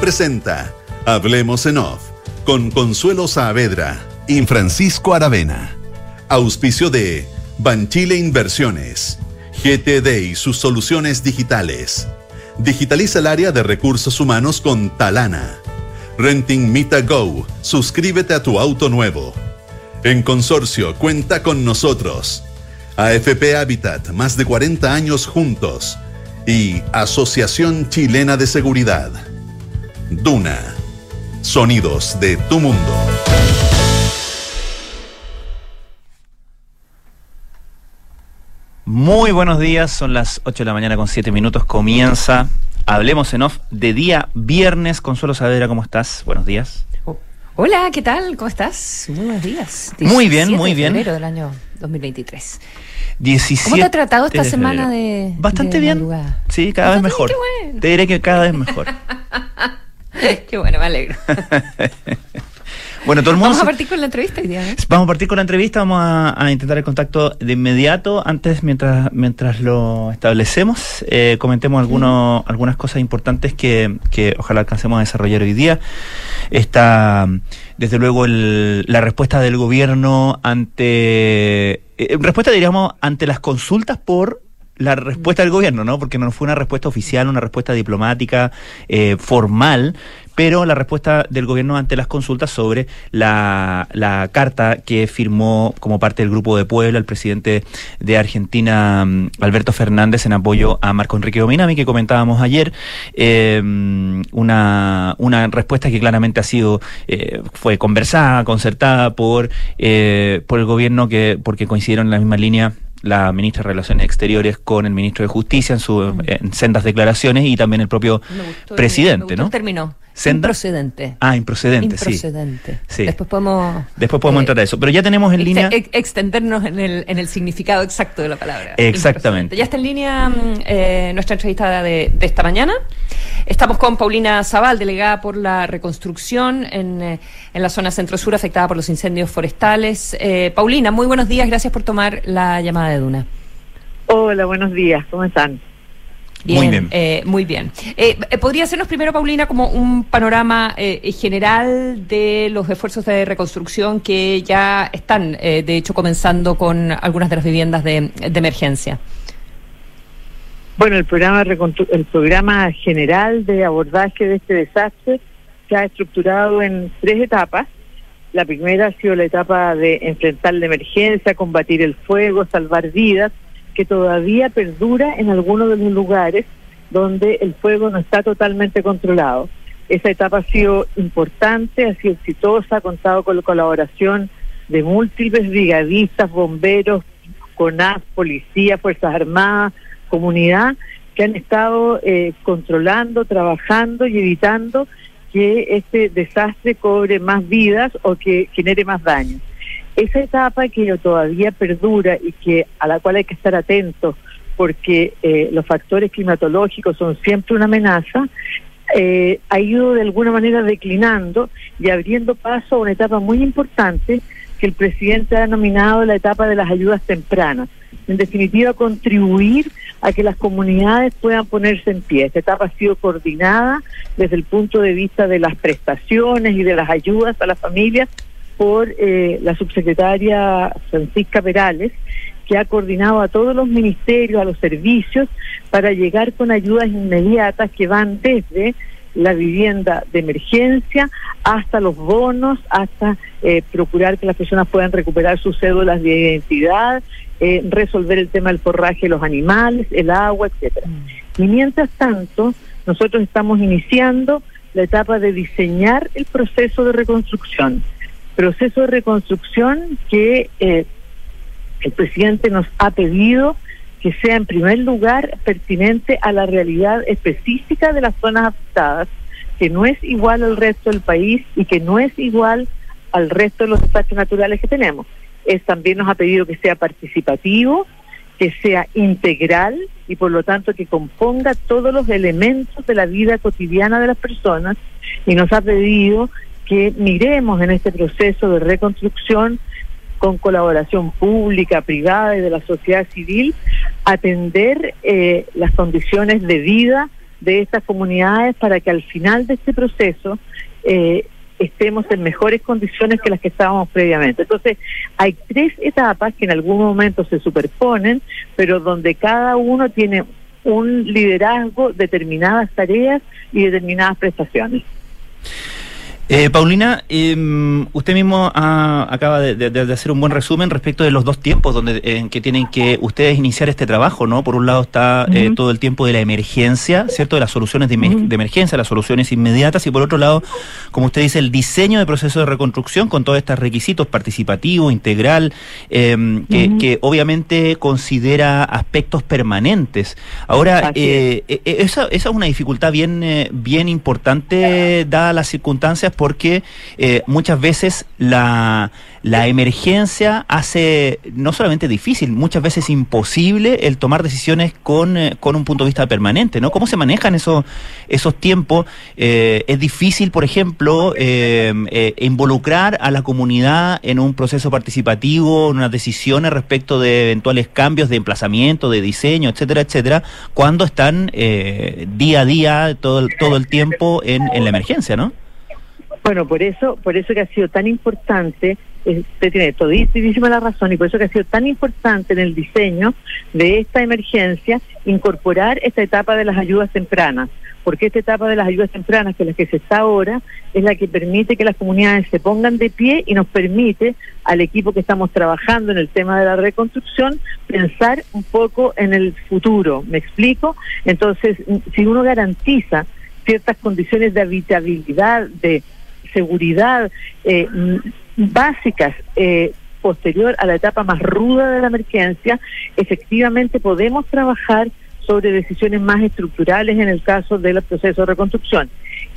Presenta Hablemos en Off con Consuelo Saavedra y Francisco Aravena. Auspicio de Banchile Inversiones, GTD y sus soluciones digitales. Digitaliza el área de recursos humanos con Talana. Renting Mita Go. Suscríbete a tu auto nuevo. En consorcio, cuenta con nosotros. AFP Habitat, más de 40 años juntos. Y Asociación Chilena de Seguridad. Duna. Sonidos de tu mundo. Muy buenos días, son las 8 de la mañana con 7 minutos, comienza Hablemos en Off de día viernes. Consuelo Saavedra, ¿cómo estás? Buenos días. Hola, ¿qué tal? ¿Cómo estás? Muy buenos días. Muy bien, muy bien. De febrero del año 2023. 17 ¿Cómo te ha tratado esta de semana de Bastante de bien. madrugada? Sí, cada vez mejor. bien, qué bueno. Te diré que cada vez mejor. Qué bueno, me alegro. bueno, todo el mundo Vamos a partir con la entrevista hoy día, ¿no? Vamos a partir con la entrevista, vamos a, a intentar el contacto de inmediato. Antes, mientras, mientras lo establecemos, eh, comentemos algunos, algunas cosas importantes que, que ojalá alcancemos a desarrollar hoy día. Está, desde luego, el- la respuesta del gobierno ante... eh, respuesta, diríamos, ante las consultas por la respuesta del gobierno, ¿no? Porque no fue una respuesta oficial, una respuesta diplomática, eh, formal, pero la respuesta del gobierno ante las consultas sobre la, la carta que firmó como parte del Grupo de Puebla el presidente de Argentina, mm, Alberto Fernández, en apoyo a Marco Enrique Dominami, que comentábamos ayer. Eh, una, una respuesta que claramente ha sido, eh, fue conversada, concertada por, eh, por el gobierno, que porque coincidieron en la misma línea la ministra de Relaciones Exteriores con el ministro de Justicia en, su, en sendas declaraciones y también el propio Me gustó el- presidente, me gustó ¿no? el término. Senda. Improcedente. Ah, improcedente, sí. Improcedente. Sí. Después podemos... Después podemos eh, entrar a eso. Pero ya tenemos en línea. ex- extendernos en el, en el significado exacto de la palabra. Exactamente. Ya está en línea mm, eh, nuestra entrevistada de, de esta mañana. Estamos con Paulina Zaval, delegada por la reconstrucción en, eh, en la zona centro-sur afectada por los incendios forestales. Eh, Paulina, muy buenos días. Gracias por tomar la llamada de Duna. Hola, buenos días, ¿cómo están? Muy bien. eh, muy bien. Eh, eh, ¿Podría hacernos primero, Paulina, como un panorama eh, general de los esfuerzos de reconstrucción que ya están, eh, de hecho, comenzando con algunas de las viviendas de, de emergencia? Bueno, el programa, de reconstru- el programa general de abordaje de este desastre se ha estructurado en tres etapas. La primera ha sido la etapa de enfrentar la emergencia, combatir el fuego, salvar vidas, que todavía perdura en algunos de los lugares donde el fuego no está totalmente controlado. Esa etapa ha sido importante, ha sido exitosa, ha contado con la colaboración de múltiples brigadistas, bomberos, CONAF, policía, Fuerzas Armadas, comunidad, que han estado eh, controlando, trabajando y evitando que este desastre cobre más vidas o que genere más daño. Esa etapa que todavía perdura y que a la cual hay que estar atentos porque eh, los factores climatológicos son siempre una amenaza, eh, ha ido de alguna manera declinando y abriendo paso a una etapa muy importante que el presidente ha denominado la etapa de las ayudas tempranas. En definitiva, contribuir a que las comunidades puedan ponerse en pie. Esta etapa ha sido coordinada desde el punto de vista de las prestaciones y de las ayudas a las familias por eh, la subsecretaria Francisca Perales, que ha coordinado a todos los ministerios, a los servicios, para llegar con ayudas inmediatas que van desde la vivienda de emergencia hasta los bonos, hasta eh, procurar que las personas puedan recuperar sus cédulas de identidad, eh, resolver el tema del forraje de los animales, el agua, etcétera. Y mientras tanto, nosotros estamos iniciando la etapa de diseñar el proceso de reconstrucción. Proceso de reconstrucción que eh, el presidente nos ha pedido que sea en primer lugar pertinente a la realidad específica de las zonas afectadas, que no es igual al resto del país y que no es igual al resto de los desastres naturales que tenemos. Es, también nos ha pedido que sea participativo, que sea integral y por lo tanto que componga todos los elementos de la vida cotidiana de las personas y nos ha pedido que miremos en este proceso de reconstrucción con colaboración pública, privada y de la sociedad civil, atender eh, las condiciones de vida de estas comunidades para que al final de este proceso eh, estemos en mejores condiciones que las que estábamos previamente. Entonces, hay tres etapas que en algún momento se superponen, pero donde cada uno tiene un liderazgo, determinadas tareas y determinadas prestaciones. Eh, Paulina, em, usted mismo acaba de, hacer un buen resumen respecto de los dos tiempos donde en que tienen que ustedes iniciar este trabajo, ¿no? Por un lado está eh, todo el tiempo de la emergencia, ¿cierto? De las soluciones de, emergencia, las soluciones inmediatas, y por otro lado, como usted dice, el diseño de proceso de reconstrucción con todos estos requisitos participativo, integral, em, que, obviamente considera aspectos permanentes. Ahora, eh, esa, esa, es una dificultad bien, bien importante, dadas las circunstancias porque eh, muchas veces la, la emergencia hace no solamente difícil, muchas veces imposible el tomar decisiones con, eh, con un punto de vista permanente, ¿no? ¿Cómo se manejan esos, esos tiempos? Eh, es difícil, por ejemplo, involucrar a la comunidad en un proceso participativo, en unas decisiones respecto de eventuales cambios de emplazamiento, de diseño, etcétera, etcétera, cuando están día a día, todo, todo el tiempo en, en la emergencia, ¿no? Bueno, por eso, por eso que ha sido tan importante, eh, usted tiene todísima la razón, y por eso que ha sido tan importante en el diseño de esta emergencia incorporar esta etapa de las ayudas tempranas, porque esta etapa de las ayudas tempranas, que es la que se está ahora, es la que permite que las comunidades se pongan de pie y nos permite al equipo que estamos trabajando en el tema de la reconstrucción pensar un poco en el futuro. ¿Me explico? Entonces, si uno garantiza ciertas condiciones de habitabilidad, de seguridad eh, básicas eh, posterior a la etapa más ruda de la emergencia, efectivamente podemos trabajar sobre decisiones más estructurales en el caso del proceso de reconstrucción.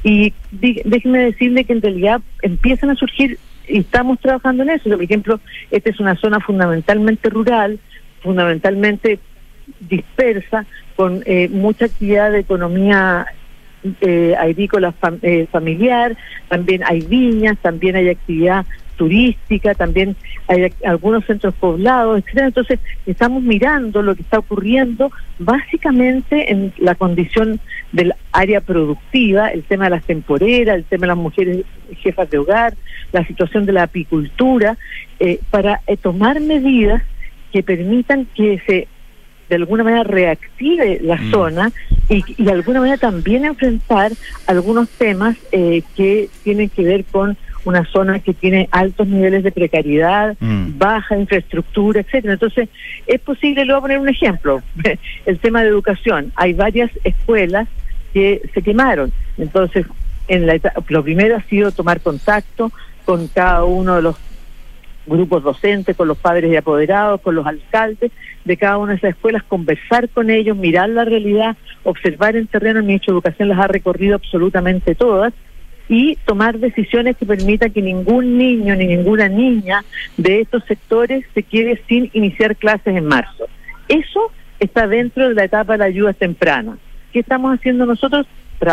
Y déjeme decirle que en realidad empiezan a surgir y estamos trabajando en eso. Por ejemplo, esta es una zona fundamentalmente rural, fundamentalmente dispersa, con eh, mucha actividad de economía eh, agrícola eh, familiar, también hay viñas, también hay actividad turística, también hay algunos centros poblados, etcétera. Entonces, estamos mirando lo que está ocurriendo básicamente en la condición del área productiva, el tema de las temporeras, el tema de las mujeres jefas de hogar, la situación de la apicultura, eh, para eh, tomar medidas que permitan que se de alguna manera reactive la mm. zona y, de alguna manera también enfrentar algunos temas eh, que tienen que ver con una zona que tiene altos niveles de precariedad, mm. baja infraestructura, etcétera. Entonces, es posible, le voy a poner un ejemplo, el tema de educación. Hay varias escuelas que se quemaron. Entonces, en la lo primero ha sido tomar contacto con cada uno de los grupos docentes, con los padres y apoderados, con los alcaldes de cada una de esas escuelas, conversar con ellos, mirar la realidad, observar en terreno. El ministro de Educación las ha recorrido absolutamente todas y tomar decisiones que permitan que ningún niño ni ninguna niña de estos sectores se quede sin iniciar clases en marzo. Eso está dentro de la etapa de la ayuda temprana. ¿Qué estamos haciendo nosotros?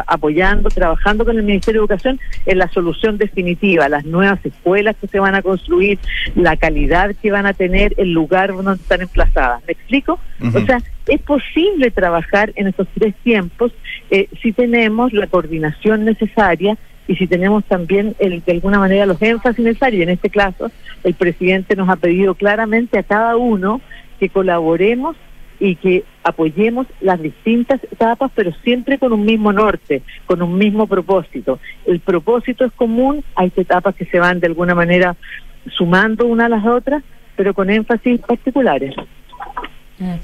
Apoyando, trabajando con el Ministerio de Educación en la solución definitiva, las nuevas escuelas que se van a construir, la calidad que van a tener, el lugar donde están emplazadas. ¿Me explico? O sea, es posible trabajar en estos tres tiempos eh, si tenemos la coordinación necesaria y si tenemos también el, de alguna manera los énfasis necesarios. En este caso, el presidente nos ha pedido claramente a cada uno que colaboremos y que apoyemos las distintas etapas, pero siempre con un mismo norte, con un mismo propósito. El propósito es común, hay etapas que se van de alguna manera sumando una a las otras, pero con énfasis particulares. Mm.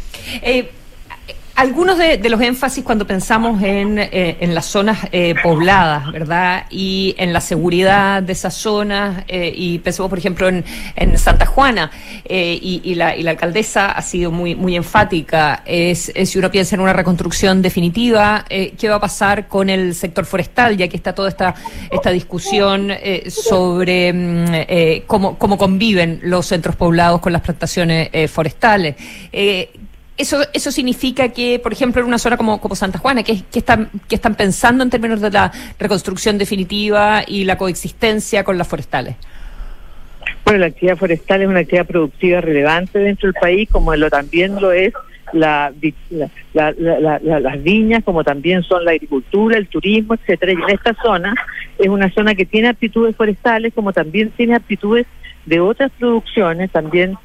Algunos de, los énfasis cuando pensamos en, eh, en las zonas eh, pobladas, ¿verdad? Y en la seguridad de esas zonas, eh, y pensamos, por ejemplo, en, Santa Juana, y, y, la, alcaldesa ha sido muy, muy enfática, es, si uno piensa en una reconstrucción definitiva, ¿qué va a pasar con el sector forestal? Ya que está toda esta, discusión sobre mm, cómo conviven los centros poblados con las plantaciones forestales. Eso, eso significa que, por ejemplo, en una zona como, como Santa Juana, que, que, están, que están pensando en términos de la reconstrucción definitiva y la coexistencia con las forestales. Bueno, la actividad forestal es una actividad productiva relevante dentro del país, como lo también lo es la, las viñas, como también son la agricultura, el turismo, etcétera. Y en esta zona es una zona que tiene aptitudes forestales, como también tiene aptitudes de otras producciones, también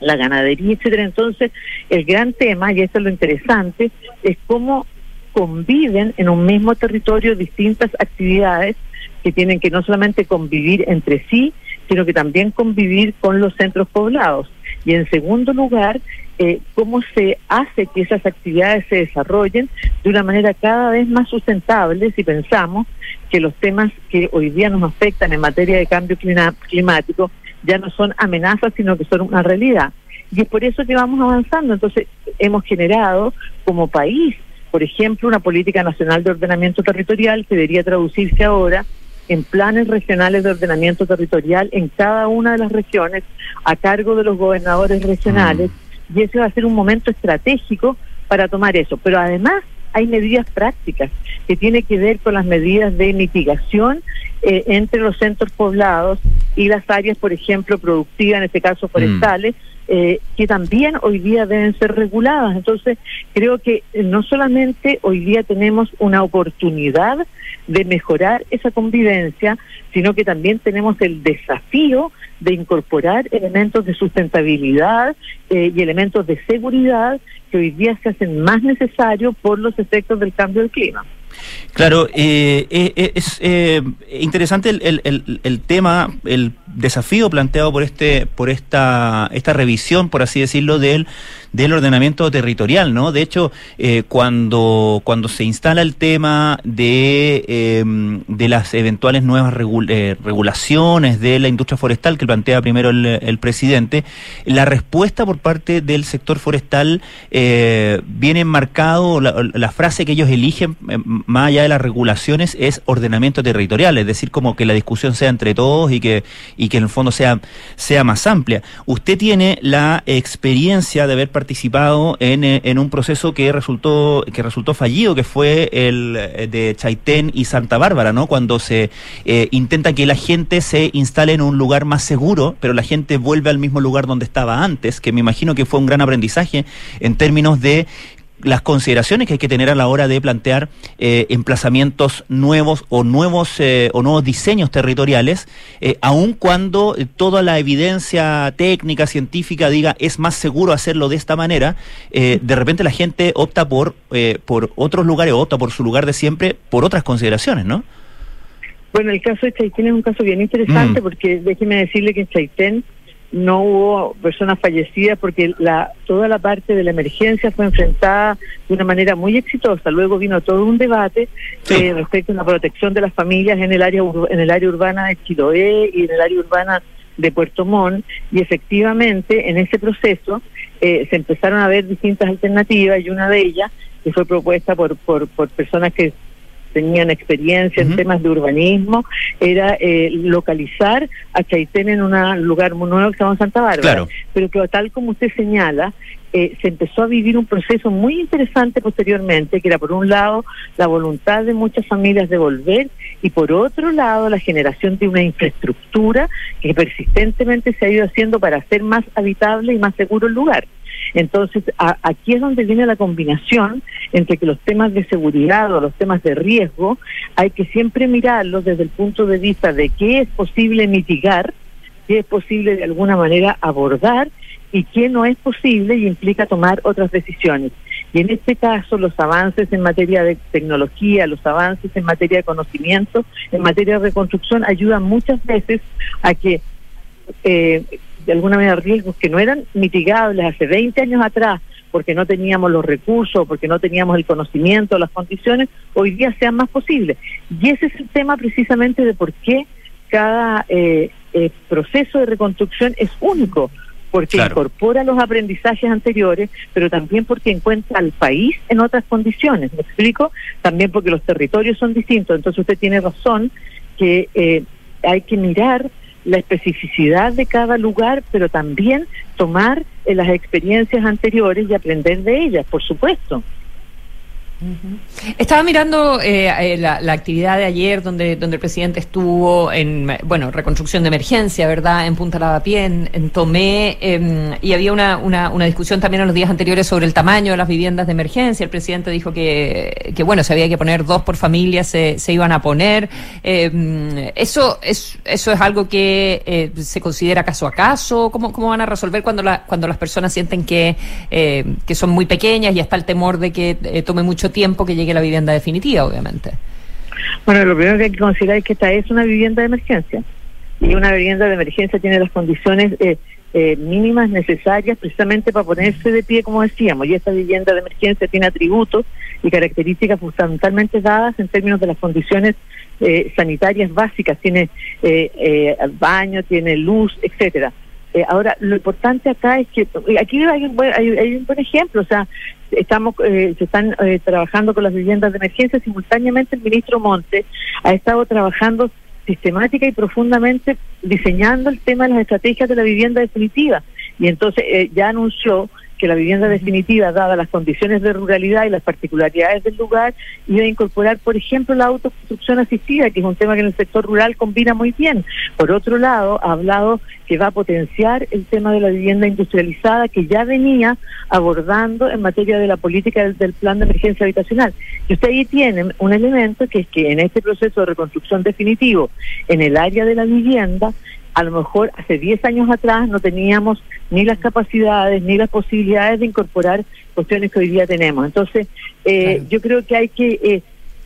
la ganadería, etcétera. Entonces, el gran tema, y esto es lo interesante, es cómo conviven en un mismo territorio distintas actividades que tienen que no solamente convivir entre sí, sino que también convivir con los centros poblados. Y en segundo lugar, eh, cómo se hace que esas actividades se desarrollen de una manera cada vez más sustentable si pensamos que los temas que hoy día nos afectan en materia de cambio climático ya no son amenazas, sino que son una realidad. Y es por eso que vamos avanzando. Entonces, hemos generado como país, por ejemplo, una política nacional de ordenamiento territorial que debería traducirse ahora en planes regionales de ordenamiento territorial en cada una de las regiones a cargo de los gobernadores regionales. Mm y ese va a ser un momento estratégico para tomar eso. Pero además hay medidas prácticas que tienen que ver con las medidas de mitigación eh, entre los centros poblados y las áreas, por ejemplo, productivas, en este caso forestales, eh, que también hoy día deben ser reguladas. Entonces, creo que no solamente hoy día tenemos una oportunidad de mejorar esa convivencia, sino que también tenemos el desafío de incorporar elementos de sustentabilidad eh, y elementos de seguridad que hoy día se hacen más necesarios por los efectos del cambio del clima. Claro, eh, eh, es interesante el, el, el, tema, el desafío planteado por este, por esta, esta revisión, por así decirlo, del del ordenamiento territorial, ¿no? De hecho, eh, cuando, cuando se instala el tema de, em, de las eventuales nuevas eh, regulaciones de la industria forestal que plantea primero el, presidente, la respuesta por parte del sector forestal eh, viene marcado, la, frase que ellos eligen, más allá de las regulaciones, es ordenamiento territorial, es decir, como que la discusión sea entre todos y que, y que en el fondo sea, sea más amplia. Usted tiene la experiencia de haber participado en, eh, en, un proceso que resultó que resultó fallido, que fue el eh, de Chaitén y Santa Bárbara, ¿no? Cuando se eh, intenta que la gente se instale en un lugar más seguro, pero la gente vuelve al mismo lugar donde estaba antes, que me imagino que fue un gran aprendizaje en términos de las consideraciones que hay que tener a la hora de plantear eh, emplazamientos nuevos o nuevos eh, o nuevos diseños territoriales, eh, aun cuando toda la evidencia técnica, científica diga es más seguro hacerlo de esta manera, de repente la gente opta por, por otros lugares, opta por su lugar de siempre, por otras consideraciones, ¿no? Bueno, el caso de Chaitén es un caso bien interesante mm. porque déjeme decirle que en Chaitén no hubo personas fallecidas porque la, toda la parte de la emergencia fue enfrentada de una manera muy exitosa. Luego vino todo un debate eh, respecto a la protección de las familias en el área en el área urbana de Chiloé y en el área urbana de Puerto Montt y efectivamente en ese proceso eh, se empezaron a ver distintas alternativas y una de ellas que fue propuesta por, por, por personas que tenían experiencia en temas de urbanismo, era eh, localizar a Chaitén en un lugar muy nuevo que se llama Santa Bárbara. Pero que tal como usted señala, eh, se empezó a vivir un proceso muy interesante posteriormente, que era por un lado la voluntad de muchas familias de volver y por otro lado la generación de una infraestructura que persistentemente se ha ido haciendo para hacer más habitable y más seguro el lugar. Entonces, aquí es donde viene la combinación entre que los temas de seguridad o los temas de riesgo hay que siempre mirarlos desde el punto de vista de qué es posible mitigar, qué es posible de alguna manera abordar y qué no es posible y implica tomar otras decisiones. Y en este caso, los avances en materia de tecnología, los avances en materia de conocimiento, en materia de reconstrucción, ayudan muchas veces a que eh, de alguna manera riesgos que no eran mitigables hace 20 años atrás porque no teníamos los recursos, porque no teníamos el conocimiento, las condiciones, hoy día sean más posibles. Y ese es el tema precisamente de por qué cada eh, eh, proceso de reconstrucción es único, porque incorpora los aprendizajes anteriores, pero también porque encuentra al país en otras condiciones. ¿Me explico? También porque los territorios son distintos. Entonces usted tiene razón que eh, hay que mirar la especificidad de cada lugar, pero también tomar las experiencias anteriores y aprender de ellas, por supuesto. Estaba mirando eh, eh, la, actividad de ayer donde, donde el presidente estuvo en, bueno, reconstrucción de emergencia, ¿verdad? En Punta Lavapié, en, Tomé, em, y había una, una, una, discusión también en los días anteriores sobre el tamaño de las viviendas de emergencia. El presidente dijo que, que bueno, se había que poner dos por familia, se, se iban a poner. Em, eso, es, ¿Eso es algo que eh, se considera caso a caso? ¿Cómo, cómo van a resolver cuando, la, cuando las personas sienten que, que son muy pequeñas y está el temor de que tome mucho tiempo que llegue la vivienda definitiva, obviamente. Bueno, lo primero que hay que considerar es que esta es una vivienda de emergencia. Y una vivienda de emergencia tiene las condiciones eh, eh, mínimas necesarias precisamente para ponerse de pie, como decíamos. Y esta vivienda de emergencia tiene atributos y características fundamentalmente dadas en términos de las condiciones eh, sanitarias básicas. Tiene baño, tiene luz, etcétera. Ahora, lo importante acá es que aquí hay un, buen, hay un buen ejemplo, o sea, estamos eh, se están eh, trabajando con las viviendas de emergencia simultáneamente el ministro Montes ha estado trabajando sistemática y profundamente diseñando el tema de las estrategias de la vivienda definitiva. Y entonces eh, ya anunció que la vivienda definitiva, dadas las condiciones de ruralidad y las particularidades del lugar, iba a incorporar, por ejemplo, la autoconstrucción asistida, que es un tema que en el sector rural combina muy bien. Por otro lado, ha hablado que va a potenciar el tema de la vivienda industrializada que ya venía abordando en materia de la política del, del plan de emergencia habitacional. Y usted ahí tiene un elemento que es que en este proceso de reconstrucción definitivo, en el área de la vivienda, a lo mejor hace 10 años atrás no teníamos ni las capacidades ni las posibilidades de incorporar cuestiones que hoy día tenemos. Entonces, eh, yo creo que hay que, eh,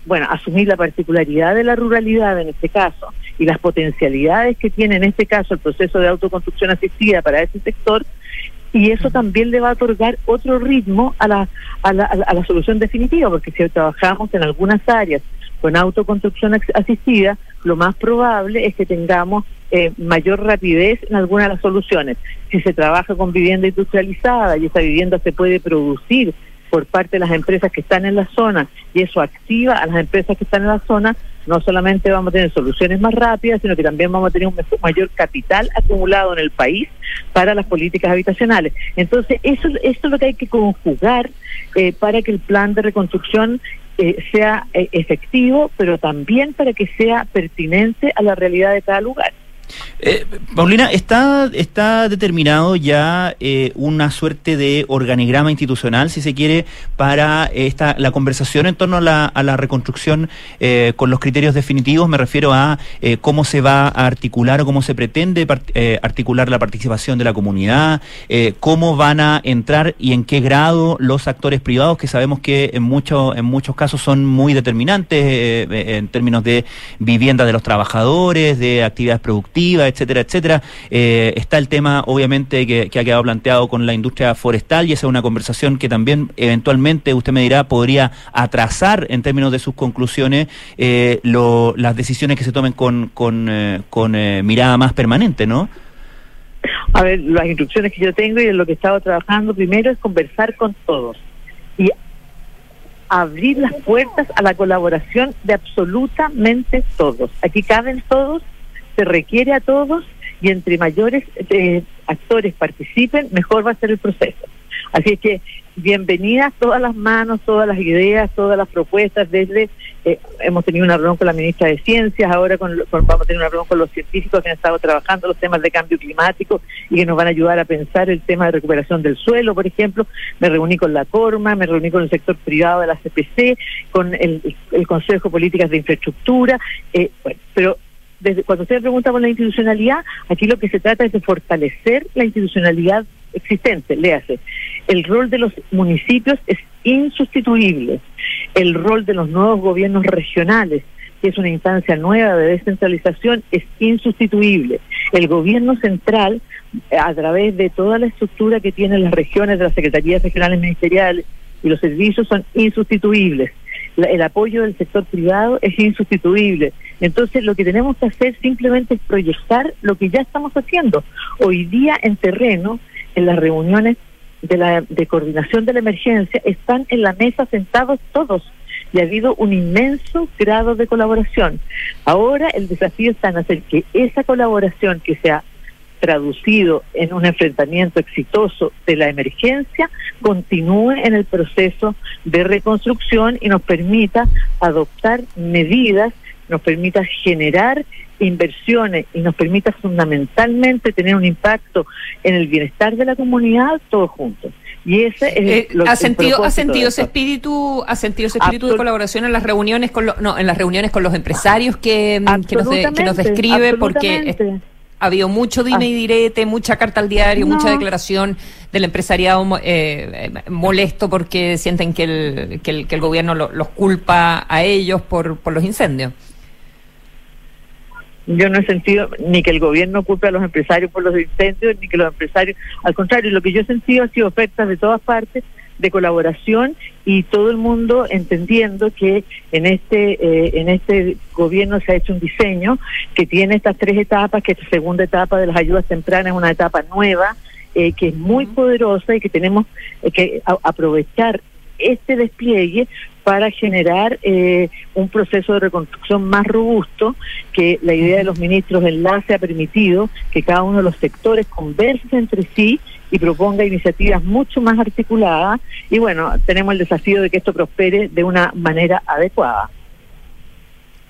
bueno, asumir la particularidad de la ruralidad en este caso y las potencialidades que tiene en este caso el proceso de autoconstrucción asistida para ese sector y eso también le va a otorgar otro ritmo a la, a la, a la solución definitiva, porque si trabajamos en algunas áreas con autoconstrucción asistida, lo más probable es que tengamos eh, mayor rapidez en algunas de las soluciones. Si se trabaja con vivienda industrializada y esa vivienda se puede producir por parte de las empresas que están en la zona y eso activa a las empresas que están en la zona, no solamente vamos a tener soluciones más rápidas, sino que también vamos a tener un mayor capital acumulado en el país para las políticas habitacionales. Entonces, eso, esto es lo que hay que conjugar eh, para que el plan de reconstrucción eh, sea eh, efectivo, pero también para que sea pertinente a la realidad de cada lugar. Eh, Paulina, ¿está, ¿está determinado ya eh, una suerte de organigrama institucional, si se quiere, para esta la conversación en torno a la, reconstrucción eh, con los criterios definitivos? Me refiero a eh, cómo se va a articular o cómo se pretende articular la participación de la comunidad, cómo van a entrar y en qué grado los actores privados, que sabemos que en, mucho, en muchos casos son muy determinantes en términos de vivienda de los trabajadores, de actividades productivas etcétera, etcétera. Eh, está el tema, obviamente, que, ha quedado planteado con la industria forestal y esa es una conversación que también eventualmente, usted me dirá, podría atrasar en términos de sus conclusiones eh, las decisiones que se tomen con, con, eh, con mirada más permanente, ¿no? A ver, las instrucciones que yo tengo y en lo que he estado trabajando primero es conversar con todos y abrir las puertas a la colaboración de absolutamente todos. Aquí caben todos se requiere a todos y entre mayores eh, actores participen, mejor va a ser el proceso. Así que bienvenidas todas las manos, todas las ideas, todas las propuestas desde eh, hemos tenido una reunión con la ministra de Ciencias, ahora con, vamos a tener una reunión con los científicos que han estado trabajando los temas de cambio climático y que nos van a ayudar a pensar el tema de recuperación del suelo, por ejemplo. Me reuní con la Corma, me reuní con el sector privado de la CPC, con el, Consejo de Políticas de Infraestructura, eh, bueno, pero desde, cuando usted pregunta por la institucionalidad, aquí lo que se trata es de fortalecer la institucionalidad existente, léase. El rol de los municipios es insustituible. El rol de los nuevos gobiernos regionales, que es una instancia nueva de descentralización, es insustituible. El gobierno central, a través de toda la estructura que tienen las regiones de las secretarías regionales ministeriales y los servicios, son insustituibles el apoyo del sector privado es insustituible. Entonces, lo que tenemos que hacer simplemente es proyectar lo que ya estamos haciendo. Hoy día en terreno, en las reuniones de, la, de coordinación de la emergencia, están en la mesa sentados todos y ha habido un inmenso grado de colaboración. Ahora el desafío está en hacer que esa colaboración que sea traducido en un enfrentamiento exitoso de la emergencia, continúe en el proceso de reconstrucción y nos permita adoptar medidas, nos permita generar inversiones y nos permita fundamentalmente tener un impacto en el bienestar de la comunidad todos juntos. Y ese es eh, lo, ha sentido ha sentido ese espíritu ha sentido ese espíritu de colaboración en las reuniones con no en las reuniones con los empresarios que, que, nos, que nos describe porque ha habido mucho dime y direte, mucha carta al diario, mucha declaración del empresariado eh, molesto porque sienten que el, que el, que el gobierno los culpa a ellos por, por los incendios. Yo no he sentido ni que el gobierno culpe a los empresarios por los incendios, ni que los empresarios, al contrario, lo que yo he sentido ha sido ofertas de todas partes de colaboración y todo el mundo entendiendo que en este eh, en este gobierno se ha hecho un diseño que tiene estas tres etapas, que esta segunda etapa de las ayudas tempranas es una etapa nueva, eh, que es muy poderosa y que tenemos eh, que aprovechar este despliegue para generar eh, un proceso de reconstrucción más robusto, que la idea de los ministros de enlace ha permitido que cada uno de los sectores converse entre sí y proponga iniciativas mucho más articuladas. Y bueno, tenemos el desafío de que esto prospere de una manera adecuada.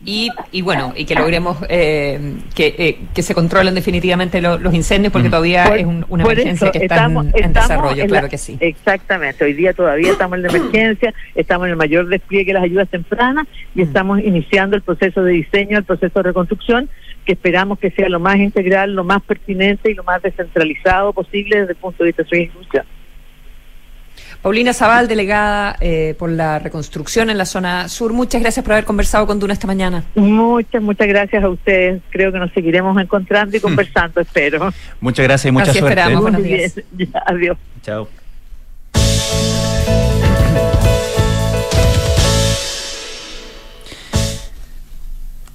Y, y bueno, y que logremos eh, que, eh, que se controlen definitivamente los incendios, porque todavía es una emergencia que está en, desarrollo, claro que sí. Exactamente, hoy día todavía estamos en la emergencia, estamos en el mayor despliegue de las ayudas tempranas y estamos iniciando el proceso de diseño, el proceso de reconstrucción, que esperamos que sea lo más integral, lo más pertinente y lo más descentralizado posible desde el punto de vista de su institución. Paulina Zaval, delegada eh, por la reconstrucción en la zona sur, muchas gracias por haber conversado con Duna esta mañana. Muchas, muchas gracias a ustedes. Creo que nos seguiremos encontrando y conversando, espero. Muchas gracias y mucha suerte. Esperamos. Buenos días. adiós. Chao.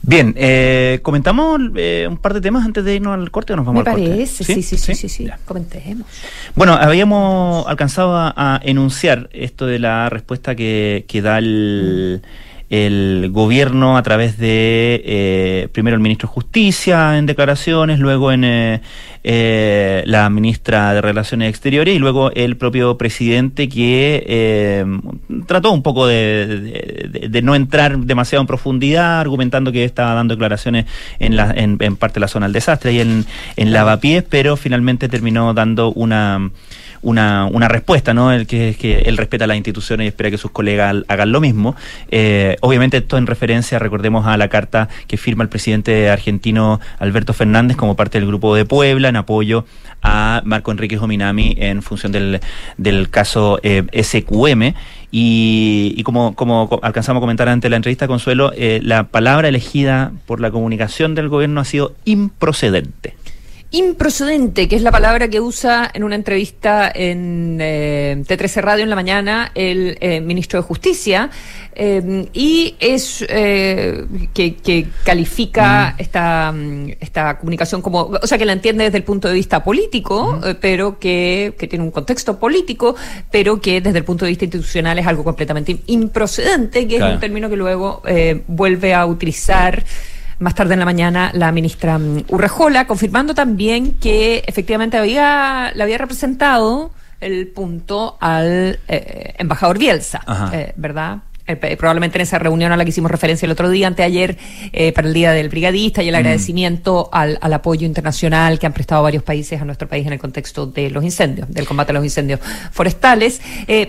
Bien, eh, comentamos eh, un par de temas antes de irnos al corte o nos vamos Me al parece, corte. sí, sí, sí, sí, sí, comentemos. Bueno, habíamos alcanzado a, enunciar esto de la respuesta que, que da el... Mm el gobierno a través de eh, primero el ministro de Justicia en declaraciones, luego en eh, eh, la ministra de Relaciones Exteriores y luego el propio presidente que trató un poco de, de, no entrar demasiado en profundidad, argumentando que estaba dando declaraciones en, la, en, en parte de la zona del desastre y en, en Lavapiés, pero finalmente terminó dando una una, una respuesta, ¿no? El que, que él respeta las instituciones y espera que sus colegas hagan lo mismo. Eh, obviamente esto en referencia, recordemos a la carta que firma el presidente argentino Alberto Fernández como parte del Grupo de Puebla en apoyo a Marco Enrique Jominami en función del, del caso eh, SQM. Y, y, como, como alcanzamos a comentar ante la entrevista, Consuelo, eh, la palabra elegida por la comunicación del gobierno ha sido improcedente improcedente, que es la palabra que usa en una entrevista en eh, T13 Radio en la mañana el eh, ministro de Justicia, eh, y es que, califica mm. esta, esta comunicación como, o sea, que la entiende desde el punto de vista político, pero que, que tiene un contexto político, pero que desde el punto de vista institucional es algo completamente improcedente, que es un término que luego vuelve a utilizar más tarde en la mañana la ministra mm, Urrejola, confirmando también que efectivamente había, le había representado el punto al eh, embajador Bielsa, eh, ¿verdad? Eh, probablemente en esa reunión a la que hicimos referencia el otro día, anteayer, para el Día del Brigadista y el mm. agradecimiento al, al, apoyo internacional que han prestado varios países a nuestro país en el contexto de los incendios, del combate a los incendios forestales,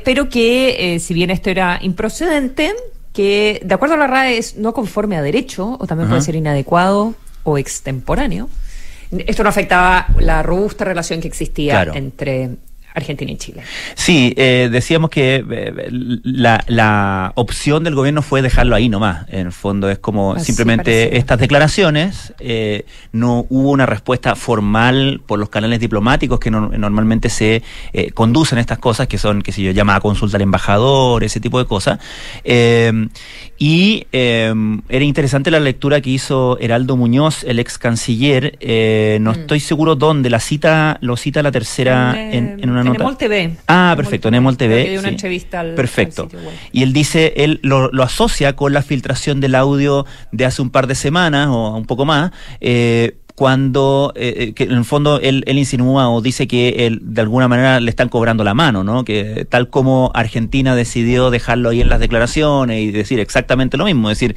pero que si bien esto era improcedente, que, de acuerdo a la RAE, es no conforme a derecho, o también puede ser inadecuado o extemporáneo. Esto no afectaba la robusta relación que existía entre Argentina y Chile. Sí, eh, decíamos que eh, la, opción del gobierno fue dejarlo ahí nomás. En el fondo es como simplemente estas declaraciones, eh, no hubo una respuesta formal por los canales diplomáticos que normalmente se conducen estas cosas, que son, que si yo, llama a consulta al embajador, ese tipo de cosas. Y era interesante la lectura que hizo Heraldo Muñoz, el ex canciller, no mm. estoy seguro dónde, la cita, lo cita la tercera en, en una en TV. Ah, perfecto, en Emol TV. una entrevista al, perfecto. y él dice, él lo, asocia con la filtración del audio de hace un par de semanas o un poco más. Eh, cuando que en el fondo él, él, insinúa o dice que él, de alguna manera le están cobrando la mano, ¿no? Que tal como Argentina decidió dejarlo ahí en las declaraciones y decir exactamente lo mismo, es decir,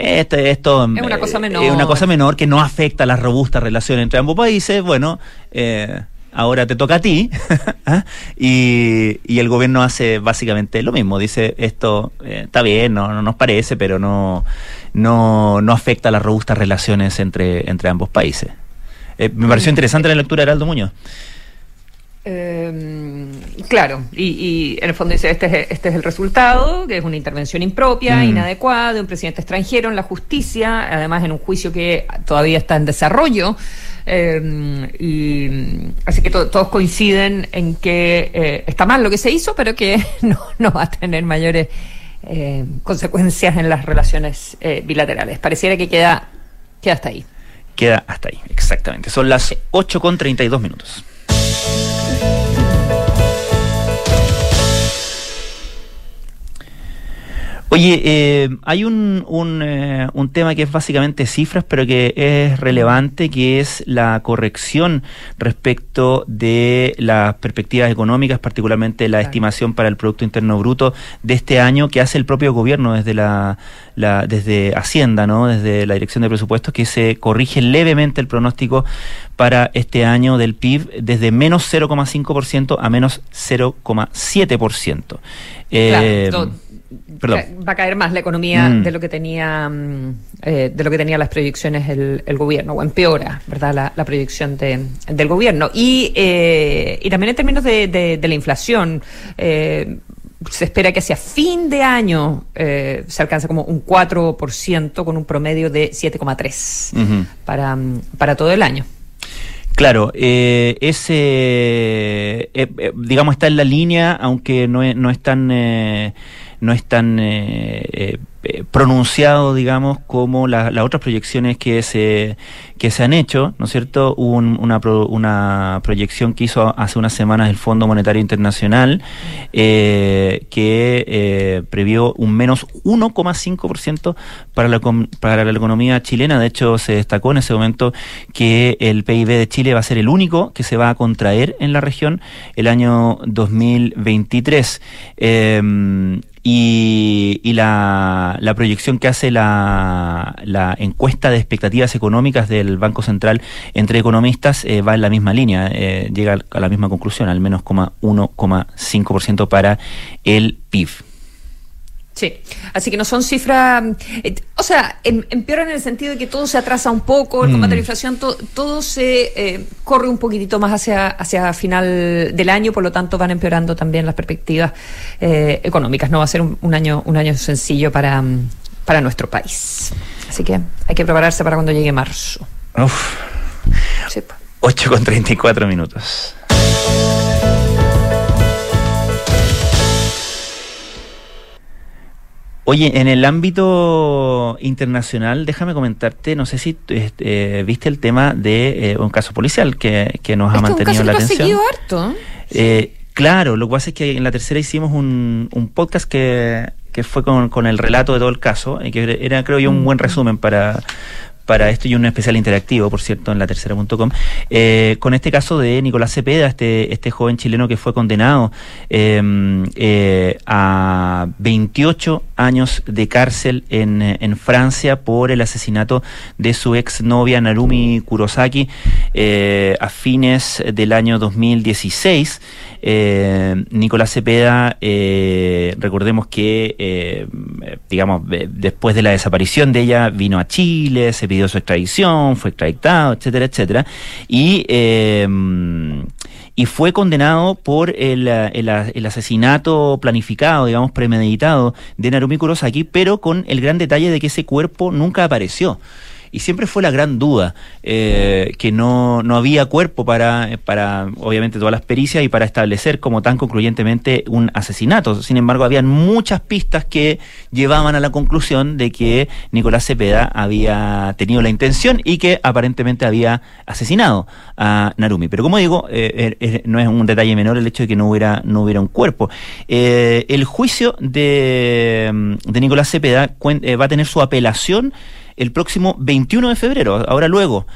este, esto es una cosa menor. Es una cosa menor que no afecta a las robustas relaciones entre ambos países. Bueno, eh, ahora te toca a ti. ¿ah? y, y, el gobierno hace básicamente lo mismo. Dice, esto eh, está bien, no, no, nos parece, pero no, no, no afecta a las robustas relaciones entre, entre ambos países. Eh, me pareció interesante la lectura de Heraldo Muñoz. Eh, claro, y, y, en el fondo dice, este es, este es el resultado, que es una intervención impropia, mm. inadecuada de un presidente extranjero en la justicia, además en un juicio que todavía está en desarrollo. Eh, y, así que todos coinciden en que eh, está mal lo que se hizo, pero que no, no va a tener mayores eh, consecuencias en las relaciones eh, bilaterales. Pareciera que queda, queda hasta ahí. Queda hasta ahí, exactamente. Son las 8 con 32 minutos. Oye, eh, hay un, un, eh, un, tema que es básicamente cifras, pero que es relevante, que es la corrección respecto de las perspectivas económicas, particularmente la estimación para el Producto Interno Bruto de este año que hace el propio gobierno desde la, la, desde Hacienda, ¿no? desde la Dirección de Presupuestos, que se corrige levemente el pronóstico para este año del PIB desde menos 0,5% a menos 0,7%. Eh, claro, Va a caer más la economía mm. de lo que tenía mm, eh, de lo que tenía las proyecciones el, el gobierno, o empeora, ¿verdad? La, la proyección de, del gobierno. Y, eh, y también en términos de, de, la inflación, eh, se espera que hacia fin de año eh, se alcance como un 4% con un promedio de 7,3 para, para todo el año. Claro, eh, ese, eh, digamos, está en la línea, aunque no es, no es tan, no es tan eh, eh, pronunciado, digamos, como las otras proyecciones que se, que se han hecho, ¿no es cierto? Hubo una, una proyección que hizo hace unas semanas el Fondo Monetario Internacional eh, que eh, previó un menos 1,5% para la, para la economía chilena. De hecho, se destacó en ese momento que el PIB de Chile va a ser el único que se va a contraer en la región el año 2023. Eh, y, la, la, proyección que hace la, la, encuesta de expectativas económicas del Banco Central entre economistas eh, va en la misma línea, eh, llega a la misma conclusión, al menos 1,5% para el PIB. Sí, así que no son cifras, eh, o sea, em, empeoran en el sentido de que todo se atrasa un poco, el combate a la mm. inflación, todo se eh, corre un poquitito más hacia, hacia final del año, por lo tanto van empeorando también las perspectivas eh, económicas. No va a ser un, un, año, un año sencillo para, para nuestro país. Así que hay que prepararse para cuando llegue marzo. Uf. Sí. 8 con 34 minutos. Oye, en el ámbito internacional, déjame comentarte, no sé si este, viste el tema de eh, un caso policial que, que nos ha mantenido la atención. harto. Eh, claro, lo que pasa es que en la tercera hicimos un, un podcast que, que fue con, con, el relato de todo el caso, y que era creo yo un buen resumen para, para esto y un especial interactivo, por cierto, en la tercera.com, eh, con este caso de Nicolás Cepeda, este, este joven chileno que fue condenado em, eh, a 28 años de cárcel en, en, Francia por el asesinato de su exnovia Narumi Kurosaki eh, a fines del año 2016. Eh, Nicolás Cepeda, eh, recordemos que, eh, digamos, después de la desaparición de ella, vino a Chile, se pidió su extradición, fue extraditado, etcétera, etcétera. Y y fue condenado por el, el, el, asesinato planificado, digamos, premeditado de Narumi Kurosaki, pero con el gran detalle de que ese cuerpo nunca apareció y siempre fue la gran duda, eh, que no, no había cuerpo para, para, obviamente, todas las pericias y para establecer como tan concluyentemente un asesinato. Sin embargo, habían muchas pistas que llevaban a la conclusión de que Nicolás Cepeda había tenido la intención y que aparentemente había asesinado a Narumi. Pero como digo, eh, eh, no es un detalle menor el hecho de que no hubiera, no hubiera un cuerpo. el juicio de, de Nicolás Cepeda va a tener su apelación el próximo 21 de febrero, ahora luego.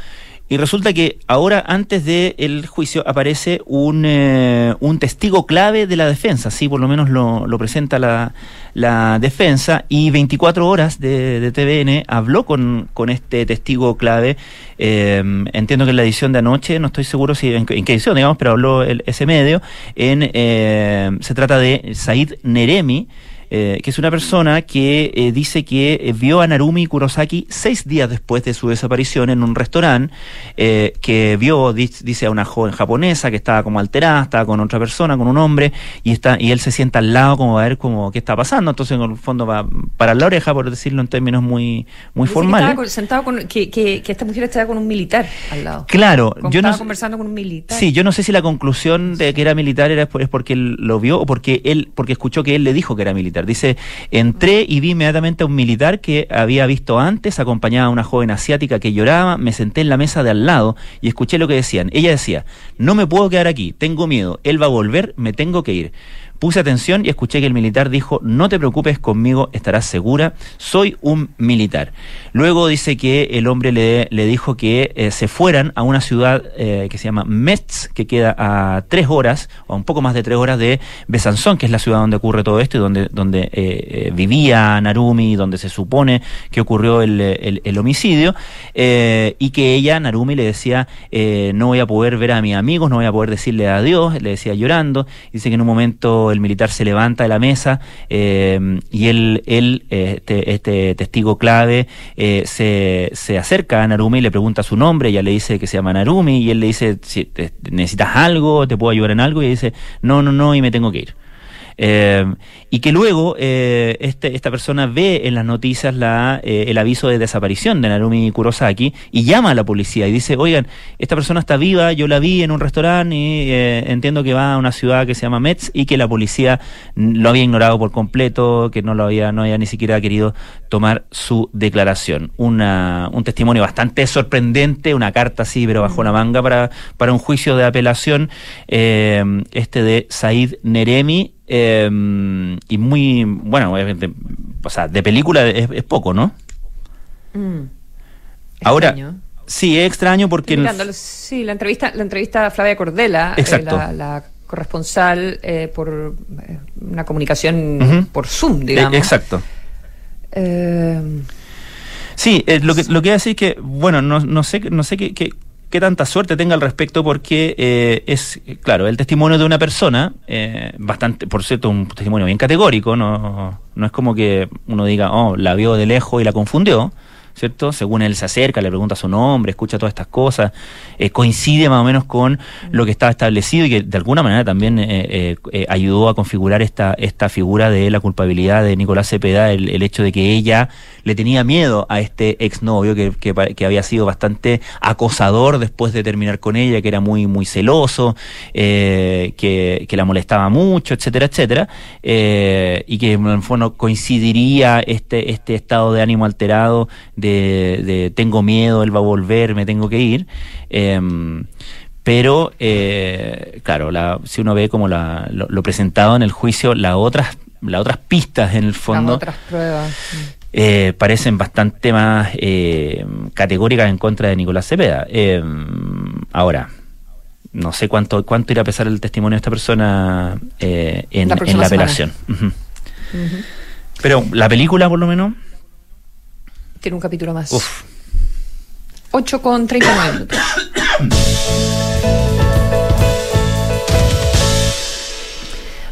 Y resulta que ahora, antes del juicio, aparece un, eh, un testigo clave de la defensa, así por lo menos lo, lo presenta la, la, defensa, y 24 horas de, de TVN habló con, con, este testigo clave. Eh, entiendo que en la edición de anoche, no estoy seguro si en, en qué edición, digamos, pero habló el, ese medio. En, eh, se trata de Said Neremi. Eh, que es una persona que eh, dice que eh, vio a Narumi Kurosaki seis días después de su desaparición en un restaurante, que vio, dice, a una joven japonesa que estaba como alterada, estaba con otra persona, con un hombre, y está y él se sienta al lado como a ver como qué está pasando, entonces en el fondo va para la oreja, por decirlo en términos muy, muy formales. Que sentado con, que, que, esta mujer estaba con un militar al lado. Claro, yo estaba no conversando con un militar. Sí, yo no sé si la conclusión de que era militar era es porque él lo vio o porque él, porque escuchó que él le dijo que era militar. Dice, entré y vi inmediatamente a un militar que había visto antes, acompañaba a una joven asiática que lloraba, me senté en la mesa de al lado y escuché lo que decían. Ella decía, no me puedo quedar aquí, tengo miedo, él va a volver, me tengo que ir. Puse atención y escuché que el militar dijo, no te preocupes conmigo, estarás segura, soy un militar. Luego dice que el hombre le, dijo que eh, se fueran a una ciudad eh, que se llama Metz, que queda a tres horas, o un poco más de tres horas de Besanzón, que es la ciudad donde ocurre todo esto y donde, donde eh, vivía Narumi, donde se supone que ocurrió el, el, homicidio, y que ella, Narumi, le decía, no voy a poder ver a mis amigos, no voy a poder decirle adiós, le decía llorando, dice que en un momento el militar se levanta de la mesa eh, y él, él este, este, testigo clave, eh, se, se acerca a Narumi y le pregunta su nombre, ella le dice que se llama Narumi y él le dice, si necesitas algo, te puedo ayudar en algo y dice, no, no, no, y me tengo que ir. Eh, y que luego eh, este, esta persona ve en las noticias la, eh, el aviso de desaparición de Narumi Kurosaki y llama a la policía y dice, oigan, esta persona está viva, yo la vi en un restaurante y entiendo que va a una ciudad que se llama Metz y que la policía lo había ignorado por completo, que no lo había, no había ni siquiera querido tomar su declaración. Una, un testimonio bastante sorprendente, una carta así, pero bajo la manga para, para un juicio de apelación, este de Said Neremi, eh, y muy, bueno, o sea, de película es, poco, ¿no? Mm. Ahora, sí, es extraño porque... sí, la entrevista, la entrevista a Flavia Cordela, eh, la, corresponsal eh, por eh, una comunicación por Zoom, digamos. exacto. Sí, lo que lo que decir es que, bueno, no, no sé, no sé qué, qué, qué tanta suerte tenga al respecto porque eh, es, claro, el testimonio de una persona, eh, bastante, por cierto, un testimonio bien categórico, no, no es como que uno diga, oh, la vio de lejos y la confundió, ¿cierto? Según él se acerca, le pregunta su nombre, escucha todas estas cosas, eh, coincide más o menos con lo que estaba establecido y que de alguna manera también eh, eh, ayudó a configurar esta, esta figura de la culpabilidad de Nicolás Cepeda, el, hecho de que ella le tenía miedo a este exnovio que, que, había sido bastante acosador después de terminar con ella, que era muy, muy celoso, que, que, la molestaba mucho, etcétera, etcétera, y que en el fondo coincidiría este, este estado de ánimo alterado tengo miedo, él va a volver, me tengo que ir. Em, pero, eh, claro, la, si uno ve como la, lo, presentado en el juicio, las otras, las otras pistas en el fondo... otras pruebas. Eh, parecen bastante más eh, categóricas en contra de Nicolás Cepeda. Em, ahora, no sé cuánto cuánto irá a pesar el testimonio de esta persona en, la, en la apelación. Pero la película, por lo menos, tiene un capítulo más. 8 con 39 minutos.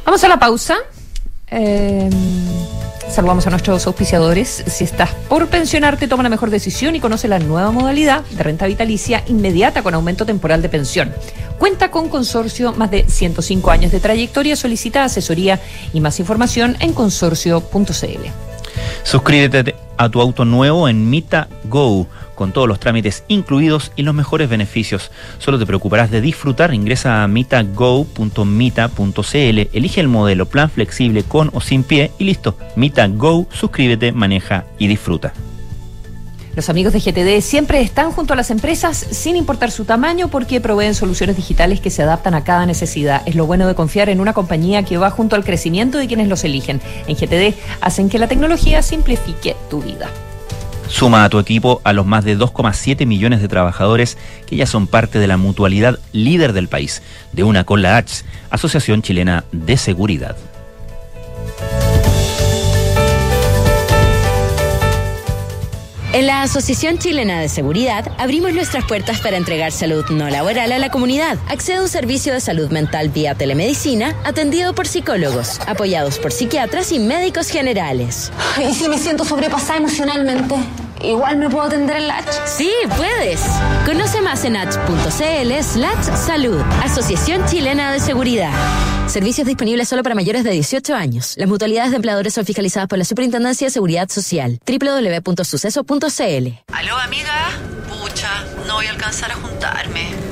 Vamos a la pausa. Eh, saludamos a nuestros auspiciadores. Si estás por pensionarte, toma la mejor decisión y conoce la nueva modalidad de renta vitalicia inmediata con aumento temporal de pensión. Cuenta con consorcio, más de 105 años de trayectoria. Solicita asesoría y más información en consorcio.cl. Suscríbete a tu auto nuevo en Mita Go con todos los trámites incluidos y los mejores beneficios. Solo te preocuparás de disfrutar. Ingresa a mitago.mita.cl, elige el modelo, plan flexible con o sin pie y listo. Mita Go, suscríbete, maneja y disfruta. Los amigos de GTD siempre están junto a las empresas sin importar su tamaño porque proveen soluciones digitales que se adaptan a cada necesidad. Es lo bueno de confiar en una compañía que va junto al crecimiento de quienes los eligen. En GTD hacen que la tecnología simplifique tu vida. Suma a tu equipo a los más de 2,7 millones de trabajadores que ya son parte de la mutualidad líder del país, de una con la H, Asociación Chilena de Seguridad. En la Asociación Chilena de Seguridad abrimos nuestras puertas para entregar salud no laboral a la comunidad. Accede a un servicio de salud mental vía telemedicina atendido por psicólogos, apoyados por psiquiatras y médicos generales. ¿Y si me siento sobrepasada emocionalmente? Igual me puedo atender en la H. Sí, puedes. Conoce más en h.cl slash salud. Asociación Chilena de Seguridad. Servicios disponibles solo para mayores de 18 años. Las mutualidades de empleadores son fiscalizadas por la Superintendencia de Seguridad Social. www.suceso.cl. ¿Aló, amiga? Pucha, no voy a alcanzar a juntarme.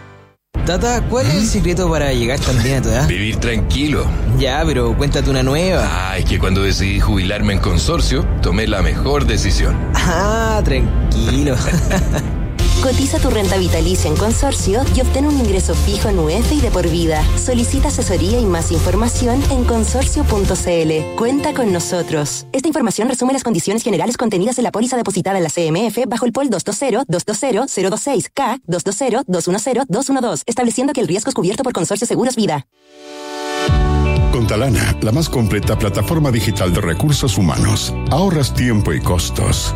Tata, ¿cuál es el secreto para llegar tan bien a tu edad? Vivir tranquilo. Ya, pero cuéntate una nueva. Ah, es que cuando decidí jubilarme en consorcio, tomé la mejor decisión. Ah, tranquilo. Cotiza tu renta vitalicia en consorcio y obtén un ingreso fijo en UF y de por vida. Solicita asesoría y más información en consorcio.cl. Cuenta con nosotros. Esta información resume las condiciones generales contenidas en la póliza depositada en la CMF bajo el POL 220-220-026K 220-210-212, estableciendo que el riesgo es cubierto por Consorcio Seguros Vida. Con Talana, la más completa plataforma digital de recursos humanos, ahorras tiempo y costos.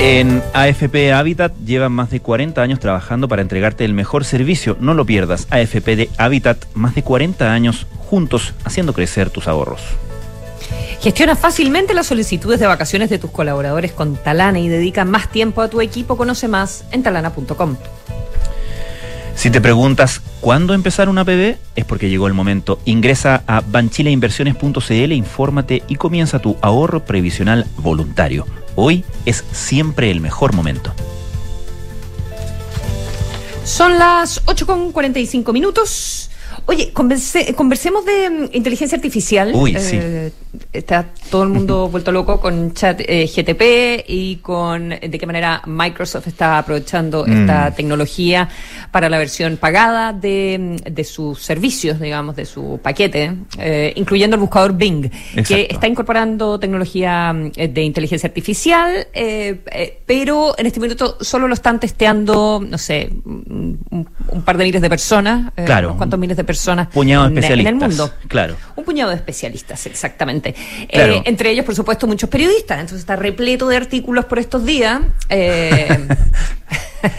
En AFP Habitat llevan más de 40 años trabajando para entregarte el mejor servicio. No lo pierdas. AFP de Habitat, más de 40 años juntos haciendo crecer tus ahorros. Gestiona fácilmente las solicitudes de vacaciones de tus colaboradores con Talana y dedica más tiempo a tu equipo. Conoce más en talana.com. Si te preguntas cuándo empezar una PB, es porque llegó el momento. Ingresa a banchileinversiones.cl, infórmate y comienza tu ahorro previsional voluntario. Hoy es siempre el mejor momento. Son las 8.45 minutos. Oye, conversemos de mm, inteligencia artificial. Uy, sí. Eh, está todo el mundo vuelto loco con chat eh, GTP y con de qué manera Microsoft está aprovechando Mm. esta tecnología para la versión pagada de, de sus servicios, digamos, de su paquete, eh, incluyendo el buscador Bing, que está incorporando tecnología eh, de inteligencia artificial, eh, eh, pero en este minuto solo lo están testeando, no sé, un, par de miles de personas, eh, Claro. unos cuantos miles de personas Puñado de en- en especialistas. el mundo. Claro. Un puñado de especialistas, exactamente. Claro. Eh, entre ellos, por supuesto, muchos periodistas. Entonces está repleto de artículos por estos días. eh,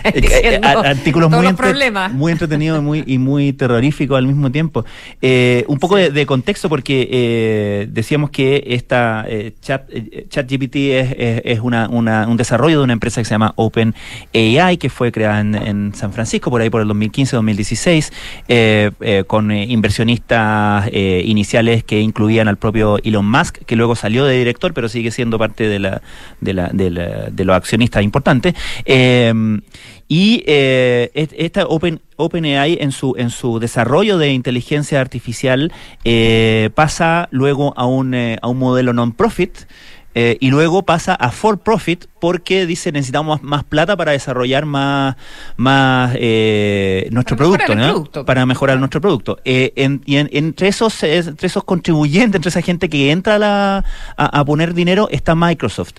Eh, artículos muy, entre- muy entretenidos y muy, y muy terroríficos al mismo tiempo. Eh, un poco de, de contexto porque eh, decíamos que esta eh, chat, ChatGPT es, es, es una, una- un desarrollo de una empresa que se llama OpenAI que fue creada en, en San Francisco por ahí por el 2015-2016 eh, eh, con inversionistas iniciales que incluían al propio Elon Musk que luego salió de director pero sigue siendo parte de los accionistas importantes. Eh, y eh, esta Open OpenAI en su en su desarrollo de inteligencia artificial eh, pasa luego a un eh, a un modelo non-profit y luego pasa a for profit porque dice necesitamos más, plata para desarrollar más más eh, nuestro Para producto, ¿no? producto. para mejorar nuestro producto Eh, en- y en- entre esos entre esos contribuyentes entre esa gente que entra a, la- a- a poner dinero está Microsoft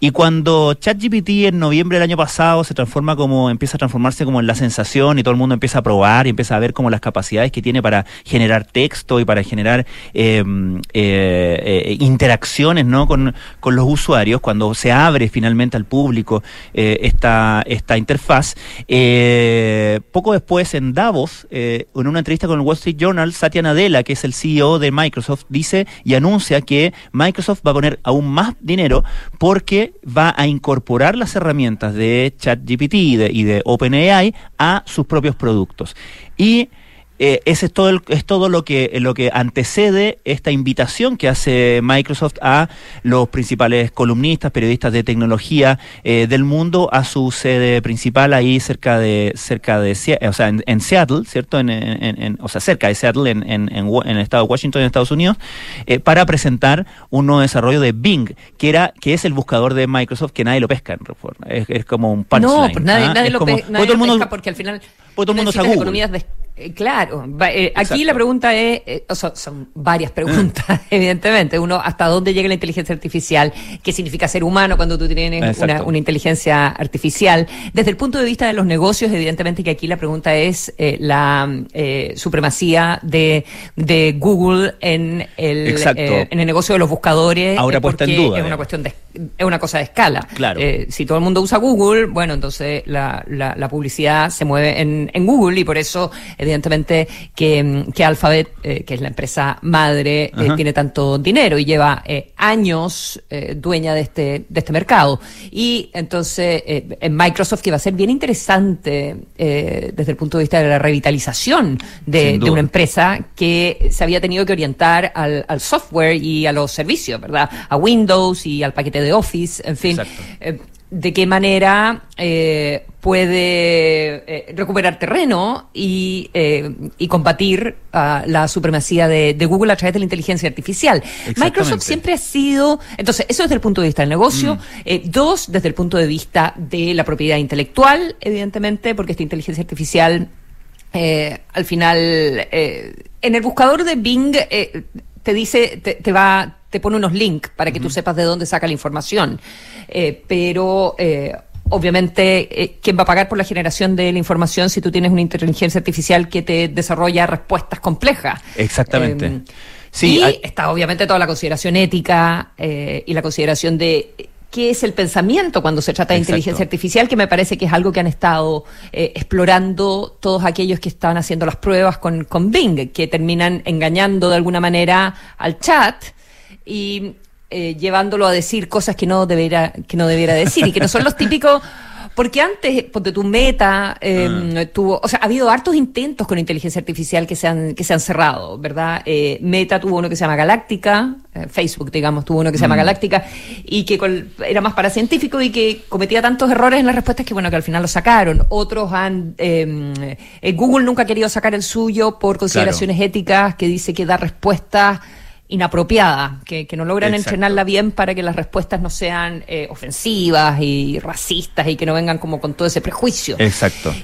y cuando ChatGPT en noviembre del año pasado se transforma como empieza a transformarse como en la sensación y todo el mundo empieza a probar y empieza a ver como las capacidades que tiene para generar texto y para generar eh, eh, eh, interacciones ¿no? con, con los usuarios cuando se abre finalmente al público eh, esta, esta interfaz. Eh, poco después en Davos, eh, en una entrevista con el Wall Street Journal, Satya Nadella, que es el CEO de Microsoft, dice y anuncia que Microsoft va a poner aún más dinero porque va a incorporar las herramientas de ChatGPT y de, y de OpenAI a sus propios productos. Y eh, ese es todo, el- es todo lo que, lo que antecede esta invitación que hace Microsoft a los principales columnistas, periodistas de tecnología eh, del mundo a su sede principal ahí cerca de, cerca de, Sea- o sea, en, en Seattle, ¿cierto? En, en- en- en- o sea, cerca de Seattle, en, en, el estado de Washington, en Estados Unidos, eh, para presentar un nuevo desarrollo de Bing, que era, que es el buscador de Microsoft que nadie lo pesca en Reforma. Es, es como un punchline. No, pues nadie, ¿ah? nadie lo, como- pe- porque nadie todo lo mundo- pesca porque al final todo el mundo economías de- eh, claro, eh, aquí la pregunta es, eh, o sea, son varias preguntas, evidentemente. Uno, ¿hasta dónde llega la inteligencia artificial? ¿Qué significa ser humano cuando tú tienes una, inteligencia artificial? Desde el punto de vista de los negocios, evidentemente que aquí la pregunta es eh, la supremacía de, de Google en el, en el negocio de los buscadores. Ahora puesta en duda, Es una cuestión de, es una cosa de escala. Claro. Eh, si todo el mundo usa Google, bueno, entonces la, la, la publicidad se mueve en, en Google y por eso, evidentemente, que, que Alphabet, eh, que es la empresa madre, eh, tiene tanto dinero y lleva eh, años eh, dueña de este, de este mercado. Y entonces, eh, en Microsoft, que va a ser bien interesante desde el punto de vista de la revitalización de, de una empresa que se había tenido que orientar al, al software y a los servicios, ¿verdad? A Windows y al paquete de Office, en fin. Eh, de qué manera eh, puede eh, recuperar terreno y, y combatir la supremacía de, de Google a través de la inteligencia artificial. Microsoft siempre ha sido, entonces, eso desde el punto de vista del negocio. Mm. Dos, desde el punto de vista de la propiedad intelectual, evidentemente, porque esta inteligencia artificial al final, en el buscador de Bing te dice, te, te va, te pone unos links para que tú sepas de dónde saca la información. Eh, pero eh, obviamente, eh, ¿quién va a pagar por la generación de la información si tú tienes una inteligencia artificial que te desarrolla respuestas complejas? Exactamente. Eh, Sí, y hay- está obviamente toda la consideración ética y la consideración de qué es el pensamiento cuando se trata de Exacto. inteligencia artificial, que me parece que es algo que han estado eh, explorando todos aquellos que estaban haciendo las pruebas con, con Bing, que terminan engañando de alguna manera al chat y eh, llevándolo a decir cosas que no debiera, que no debiera decir y que no son los típicos. Porque antes, ponte tu meta, eh, tuvo, o sea, ha habido hartos intentos con inteligencia artificial que se han, que se han cerrado, ¿verdad? Eh, meta tuvo uno que se llama Galáctica, eh, Facebook, digamos, tuvo uno que se llama Mm. Galáctica, y que era más para científico y que cometía tantos errores en las respuestas que, bueno, que al final lo sacaron. Otros han, eh, eh, Google nunca ha querido sacar el suyo por consideraciones éticas, que dice que da respuestas inapropiada, que, que no logran Exacto. entrenarla bien para que las respuestas no sean eh, ofensivas y racistas y que no vengan como con todo ese prejuicio. Exacto.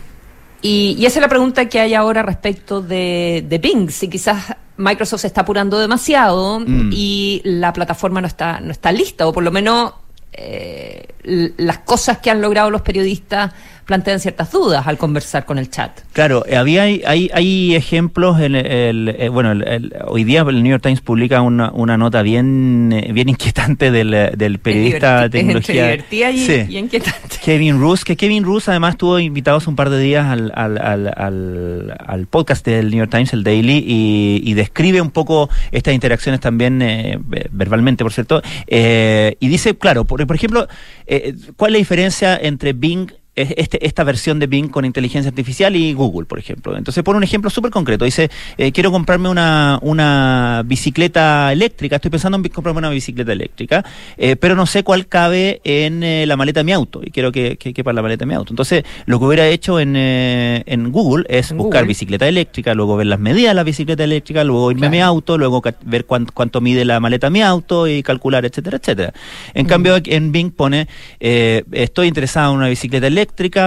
Y, y esa es la pregunta que hay ahora respecto de, de Bing. Si quizás Microsoft se está apurando demasiado Mm. y la plataforma no está, no está lista, o por lo menos eh, las cosas que han logrado los periodistas plantean ciertas dudas al conversar con el chat. Claro, eh, había hay, hay, ejemplos, el, el- eh, bueno, el- hoy día el New York Times publica una, una nota bien eh, bien inquietante del, del periodista de tecnología y, Sí. y inquietante. Kevin Roos, que Kevin Roos además estuvo invitado hace un par de días al, al, al, al- al podcast del New York Times, el Daily, y, y describe un poco estas interacciones también eh, ve- verbalmente, por cierto, eh, y dice, claro, por, por ejemplo, eh, ¿cuál es la diferencia entre Bing este, esta versión de Bing con inteligencia artificial y Google, por ejemplo. Entonces pone un ejemplo súper concreto. Dice, eh, quiero comprarme una, una bicicleta eléctrica, estoy pensando en comprarme una bicicleta eléctrica, eh, pero no sé cuál cabe en eh, la maleta de mi auto y quiero que, que quepa en la maleta de mi auto. Entonces, lo que hubiera hecho en, eh, en Google es En buscar Google. bicicleta eléctrica, luego ver las medidas de la bicicleta eléctrica, luego irme a mi auto, luego ver cuán- cuánto mide la maleta de mi auto y calcular, etcétera, etcétera. En cambio, en Bing pone, eh, estoy interesado en una bicicleta eléctrica,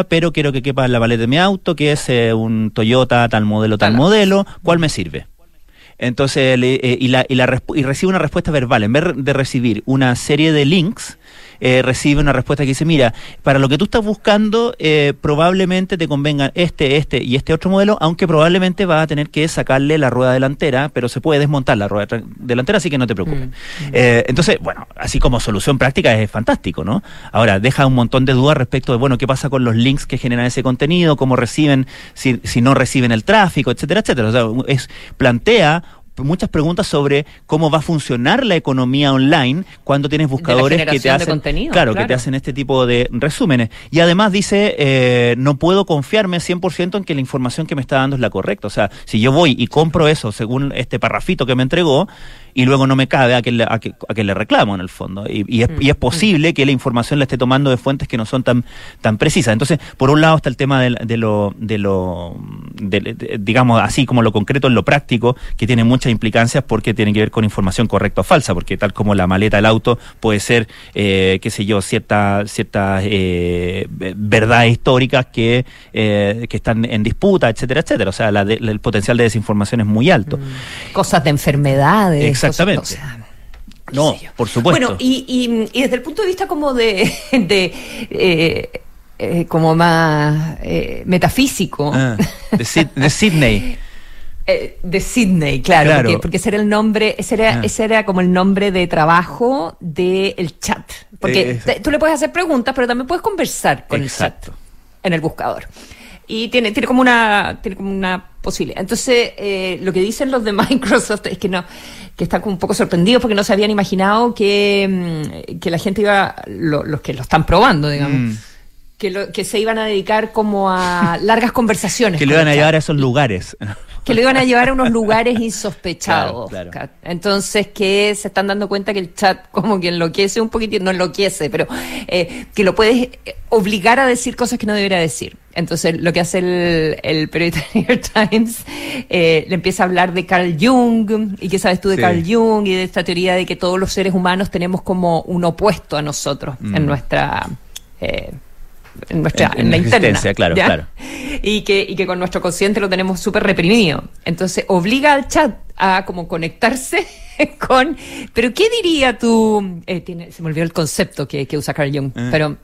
pero quiero que quepa en la maleta de mi auto, que es eh, un Toyota, tal modelo, tal modelo, ¿cuál me sirve? Entonces, le- eh, y, la, y, la y recibe una respuesta verbal. En vez de recibir una serie de links, eh, recibe una respuesta que dice, mira, para lo que tú estás buscando, eh, probablemente te convengan este, este y este otro modelo, aunque probablemente vas a tener que sacarle la rueda delantera, pero se puede desmontar la rueda delantera, así que no te preocupes. Eh, entonces, bueno, así como solución práctica es fantástico, ¿no? Ahora, deja un montón de dudas respecto de, bueno, qué pasa con los links que generan ese contenido, cómo reciben, si, si no reciben el tráfico, etcétera, etcétera. O sea, es, plantea muchas preguntas sobre cómo va a funcionar la economía online cuando tienes buscadores que te hacen claro, que te hacen este tipo de resúmenes. Y además dice eh, no puedo confiarme 100% en que la información que me está dando es la correcta. O sea si yo voy y compro eso según este parrafito que me entregó y luego no me cabe a que le, a que, a que le reclamo en el fondo. Y, y es, y es posible que la información la esté tomando de fuentes que no son tan tan precisas. Entonces por un lado está el tema de, lo de lo de- de- digamos así como lo concreto en lo práctico que tiene muchas implicancias porque tiene que ver con información correcta o falsa porque tal como la maleta del auto puede ser eh, qué sé yo ciertas ciertas eh, verdades históricas que eh, que están en disputa etcétera etcétera. O sea la de- el potencial de desinformación es muy alto. Cosas de enfermedades. Exactamente. cosas- o sea, no por supuesto Bueno, y, y, y desde el punto de vista como de, de eh, eh, como más eh, metafísico, Ah, de, Sid- de Sydney eh, de Sydney, claro, Claro. Porque, porque ese era el nombre, ese era, Ah. ese era como el nombre de trabajo del chat. Porque Eh, te- tú le puedes hacer preguntas, pero también puedes conversar con Exacto. el chat en el buscador. Y tiene, tiene como una, tiene como una posibilidad. Entonces, eh, lo que dicen los de Microsoft es que no, que están como un poco sorprendidos porque no se habían imaginado que, mm, que la gente iba, lo- los que lo están probando, digamos, Mm. que, lo, que se iban a dedicar como a largas conversaciones. que le con van a llevar a esos lugares que lo iban a llevar a unos lugares insospechados. Claro, claro. Kat. Entonces, que se están dando cuenta que el chat como que enloquece un poquitito, no enloquece, pero eh, que lo puedes eh, obligar a decir cosas que no debería decir. Entonces, lo que hace el, el periodista de New York Times, eh, le empieza a hablar de Carl Jung, y qué sabes tú de Sí. Carl Jung, y de esta teoría de que todos los seres humanos tenemos como un opuesto a nosotros en Mm. nuestra... eh, en nuestra En- en, la interna claro, ¿ya? claro. y que, y que con nuestro consciente lo tenemos súper reprimido. Entonces obliga al chat a como conectarse con... Pero ¿qué diría tú? eh, tiene, se me olvidó el concepto que, que usa Carl Jung, Ah. pero...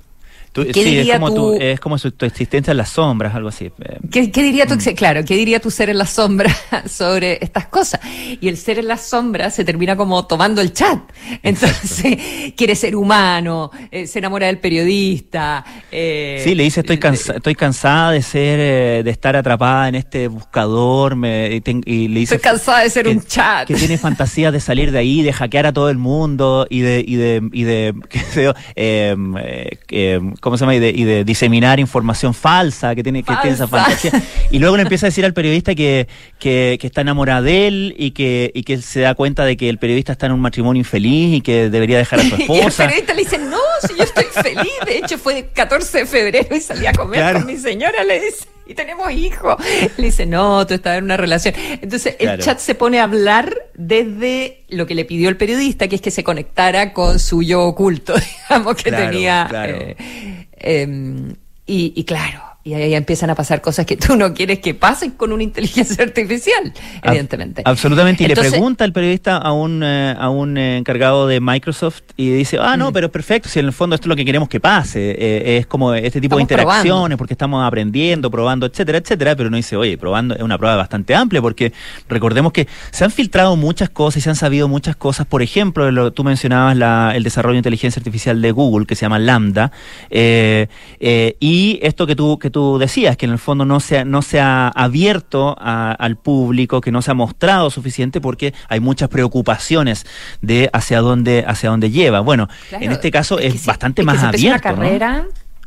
Tú- ¿Qué sí, es diría como, tu- tu, es como su- tu existencia en las sombras, algo así. Eh, ¿Qué, qué diría tu, Mm. claro, qué diría tu ser en la sombra sobre estas cosas? Y el ser en la sombra se termina como tomando el chat. Entonces, quiere ser humano, eh, se enamora del periodista. eh, Sí, le dice, estoy, cansa- estoy cansada de ser, eh, de estar atrapada en este buscador, me, y, ten- y le dice... Estoy cansada de ser un chat. Que tiene fantasías de salir de ahí, de hackear a todo el mundo y de, y de, y de, qué sé yo, eh, eh, eh, ¿cómo se llama? Y de, y de diseminar información falsa, que tiene, que tiene esa fantasía. Y luego le empieza a decir al periodista que, que, que está enamorada de él y que, y que él se da cuenta de que el periodista está en un matrimonio infeliz y que debería dejar a su Y el esposa. periodista le dice, no, si yo estoy feliz, de hecho fue el 14 de febrero y salí a comer Claro. con mi señora, le dice. Y tenemos hijos. Le dice, no, tú estás en una relación. Entonces el chat se pone a hablar desde lo que le pidió el periodista, que es que se conectara con su yo oculto, digamos, que Claro, tenía. claro. eh, em, y, y claro, y ahí empiezan a pasar cosas que tú no quieres que pasen con una inteligencia artificial, evidentemente. Absolutamente. Y Entonces- le pregunta el periodista a un, eh, a un eh, encargado de Microsoft y dice, ah, Mm. no, pero es perfecto, si en el fondo esto es lo que queremos que pase. Eh, es como este tipo de interacciones probando. porque estamos aprendiendo, probando, etcétera, etcétera. Pero no dice, oye, probando es una prueba bastante amplia porque recordemos que se han filtrado muchas cosas y se han sabido muchas cosas. Por ejemplo, lo- tú mencionabas la- el desarrollo de inteligencia artificial de Google que se llama Lambda. y esto que tú, que tú decías, que en el fondo no se ha, no se ha abierto a- al público, que no se ha mostrado suficiente porque hay muchas preocupaciones de hacia dónde, hacia dónde lleva. Bueno, Claro, en este caso es, que bastante es que más se abierto. una ¿no? carrera.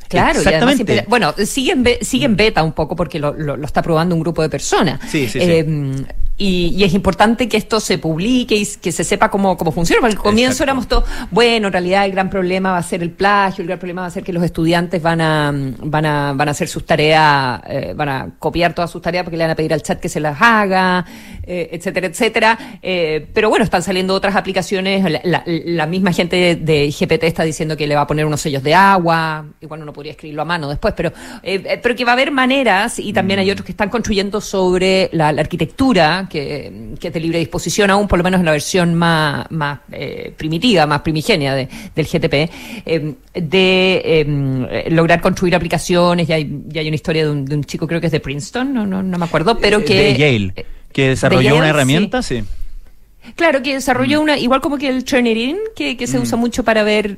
Claro, y Exactamente. siempre- bueno, sigue en, sigue en beta un poco porque lo, lo- lo está probando un grupo de personas. Sí, sí, sí. Y, y es importante que esto se publique y que se sepa cómo, cómo funciona. Porque al comienzo Exacto. éramos todos, bueno, en realidad el gran problema va a ser el plagio, el gran problema va a ser que los estudiantes van a, van a, van a hacer sus tareas, eh, van a copiar todas sus tareas porque le van a pedir al chat que se las haga, eh, etcétera, etcétera. Eh, pero bueno, están saliendo otras aplicaciones. La, la- la misma gente de, de GPT está diciendo que le va a poner unos sellos de agua. Igual uno podría escribirlo a mano después, pero, eh, pero que va a haber maneras y también hay otros que están construyendo sobre la, la arquitectura que, que es de libre disposición aún, por lo menos en la versión más, más eh, primitiva, más primigenia de- del GTP, eh, de eh, lograr construir aplicaciones. Ya hay, ya hay una historia de un, de un chico, creo que es de Princeton, no, no, no me acuerdo, pero Eh, que... de Yale, que desarrolló Yale, una herramienta, sí. Claro, que desarrolló una, igual como que el Turnitin, que, que se usa mucho para ver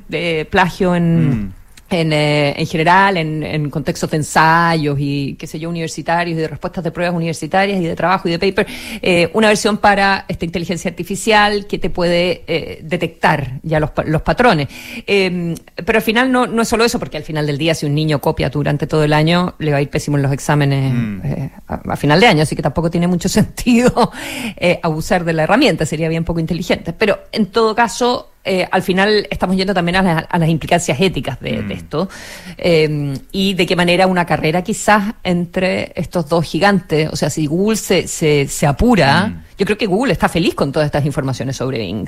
plagio en, en, eh, en general, en, en contextos de ensayos y, qué sé yo, universitarios y de respuestas de pruebas universitarias y de trabajo y de paper. eh, una versión para esta inteligencia artificial que te puede eh, detectar ya los, los patrones. Eh, pero al final no, no es solo eso, porque al final del día, si un niño copia durante todo el año, le va a ir pésimo en los exámenes eh, a, a final de año, así que tampoco tiene mucho sentido eh, abusar de la herramienta, sería bien poco inteligente. Pero en todo caso, eh, al final estamos yendo también a, la- a las implicancias éticas de, de esto eh, y de qué manera una carrera quizás entre estos dos gigantes, o sea, si Google se, se, se apura, yo creo que Google está feliz con todas estas informaciones sobre Bing,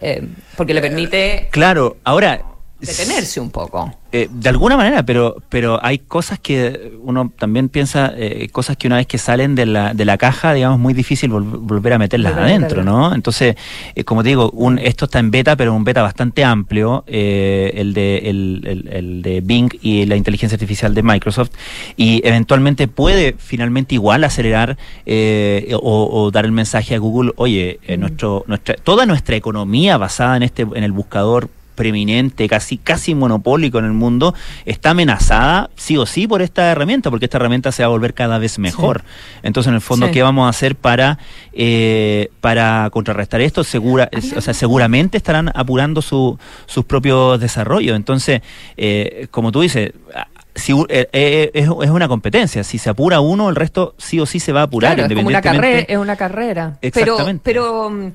eh, porque le permite Claro, ahora detenerse un poco. Eh, de alguna manera, pero pero hay cosas que uno también piensa, eh, cosas que una vez que salen de la, de la caja, digamos, muy difícil vol- volver a meterlas Volver adentro. ¿no? Entonces, eh, como te digo, un, esto está en beta, pero un beta bastante amplio, el, de, el, el- el de Bing y la inteligencia artificial de Microsoft, y eventualmente puede finalmente igual acelerar eh, o, o dar el mensaje a Google, oye, eh, nuestro, nuestra, toda nuestra economía basada en este, en el buscador preeminente, casi casi monopólico en el mundo, está amenazada sí o sí por esta herramienta, porque esta herramienta se va a volver cada vez mejor. Entonces, en el fondo, Sí. ¿qué vamos a hacer para eh, para contrarrestar esto? Segura, es- o sea, seguramente estarán apurando su, sus propios desarrollos. Entonces, eh, como tú dices, ah, si, u- eh, eh, es, es una competencia. Si se apura uno, el resto sí o sí se va a apurar. Claro, es como una independientemente- carrera, es una carrera. Exactamente. Pero, pero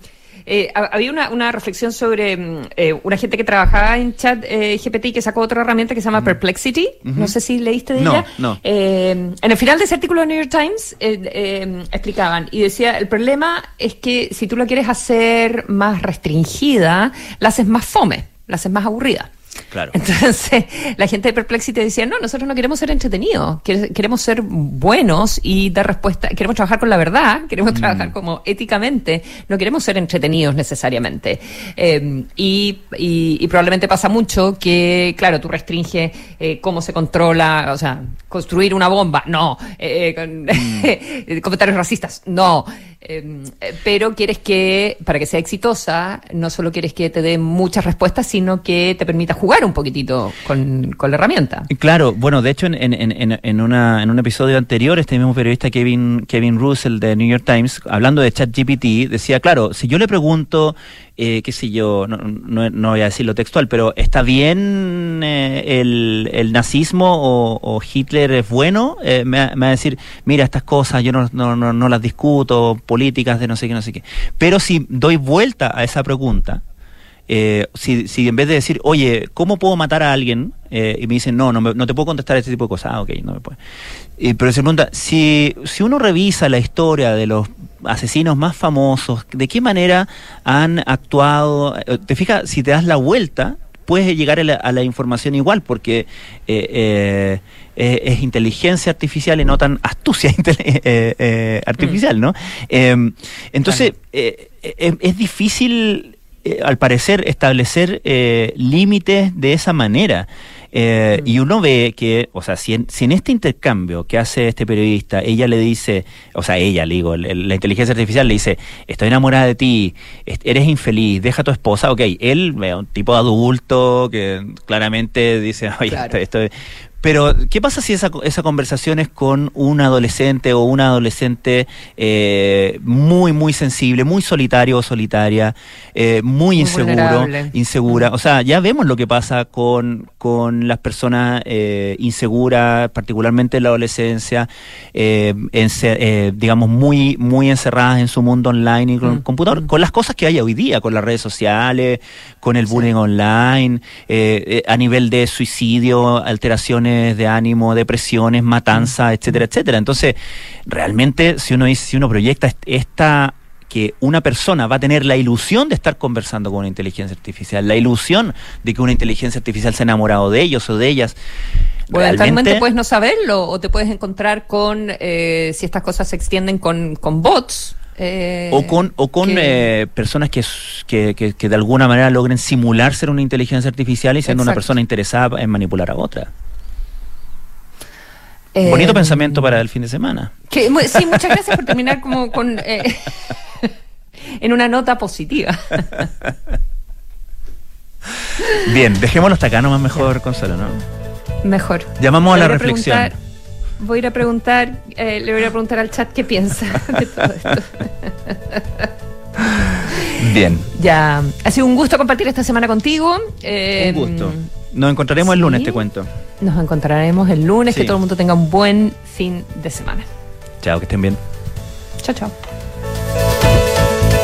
eh, ha- había una, una reflexión sobre mm, eh, una gente que trabajaba en chat eh, GPT que sacó otra herramienta que se llama Perplexity. No sé si leíste de No, ella. no. Eh, en el final de ese artículo de New York Times eh, explicaban y decía, el problema es que si tú la quieres hacer más restringida, la haces más fome, la haces más aburrida. Claro. Entonces, la gente de Perplexity decía, no, nosotros no queremos ser entretenidos, quere- queremos ser buenos y dar respuesta, queremos trabajar con la verdad, queremos Mm. trabajar como éticamente, no queremos ser entretenidos necesariamente. Eh, y, y- y probablemente pasa mucho que, claro, tú restringes eh, cómo se controla, o sea, construir una bomba, no, eh, con- Mm. comentarios racistas, no. Eh, eh, pero quieres que, para que sea exitosa, no solo quieres que te dé muchas respuestas, sino que te permita jugar un poquitito con, con la herramienta. Claro, bueno, de hecho en, en, en, en, una, en un episodio anterior, este mismo periodista Kevin, Kevin Russell de New York Times, hablando de ChatGPT, decía, claro, si yo le pregunto, eh, qué sé yo, no, no, voy a decirlo textual, pero ¿está bien eh, el, el nazismo o, Hitler es bueno? Eh, me, me va a decir, mira, estas cosas yo no, no, no las discuto, políticas de no sé qué, no sé qué. Pero si doy vuelta a esa pregunta, eh, si, si en vez de decir, oye, ¿cómo puedo matar a alguien? Eh, y me dicen, no, no, me- no te puedo contestar este tipo de cosas. Ah, ok, no me puede. Y, pero se pregunta, si, si uno revisa la historia de los asesinos más famosos, ¿de qué manera han actuado? Eh, Te fijas, si te das la vuelta, puedes llegar a la, a la información igual, porque eh, eh, eh, es inteligencia artificial y no tan astucia eh, eh, artificial, ¿no? Eh, entonces, eh, eh, es difícil, eh, al parecer, establecer eh, límites de esa manera. Eh, Y uno ve que, o sea, si en, si en este intercambio que hace este periodista, ella le dice, o sea, ella, le digo, la inteligencia artificial le dice, estoy enamorada de ti, eres infeliz, deja a tu esposa, ok, él, un tipo adulto que claramente dice, oye, Claro. esto, esto- pero, ¿qué pasa si esa, esa conversación es con un adolescente o una adolescente eh, muy, muy sensible, muy solitario o solitaria, eh, muy, Muy inseguro, vulnerable. insegura? O sea, ya vemos lo que pasa con, con las personas eh, inseguras, particularmente en la adolescencia, eh, ence- eh, digamos, muy, muy encerradas en su mundo online y con el computador, con las cosas que hay hoy día, con las redes sociales, con el bullying online, eh, a nivel de suicidio, alteraciones de ánimo, depresiones, matanza, etcétera, etcétera. Entonces, realmente, si uno dice, si uno proyecta est- esta que una persona va a tener la ilusión de estar conversando con una inteligencia artificial, la ilusión de que una inteligencia artificial se ha enamorado de ellos o de ellas. O eventualmente puedes no saberlo o te puedes encontrar con, eh, si estas cosas se extienden con, con bots. eh, o con, o con que- eh, personas que, que, que- de alguna manera logren simular ser una inteligencia artificial y siendo una Exacto. persona interesada en manipular a otra. Eh, Bonito pensamiento para el fin de semana. que- sí, muchas gracias por terminar como con eh, en una nota positiva. Bien, dejémoslo hasta acá nomás mejor, Consuelo, ¿no? Mejor. Llamamos a la reflexión. voy a ir a preguntar, eh, le voy a preguntar al chat qué piensa de todo esto. Bien, Ya, ha sido un gusto compartir esta semana contigo. Eh, un gusto. Nos encontraremos el lunes, te cuento. Nos encontraremos el lunes. Que todo el mundo tenga un buen fin de semana. Chao, que estén bien. Chao, chao.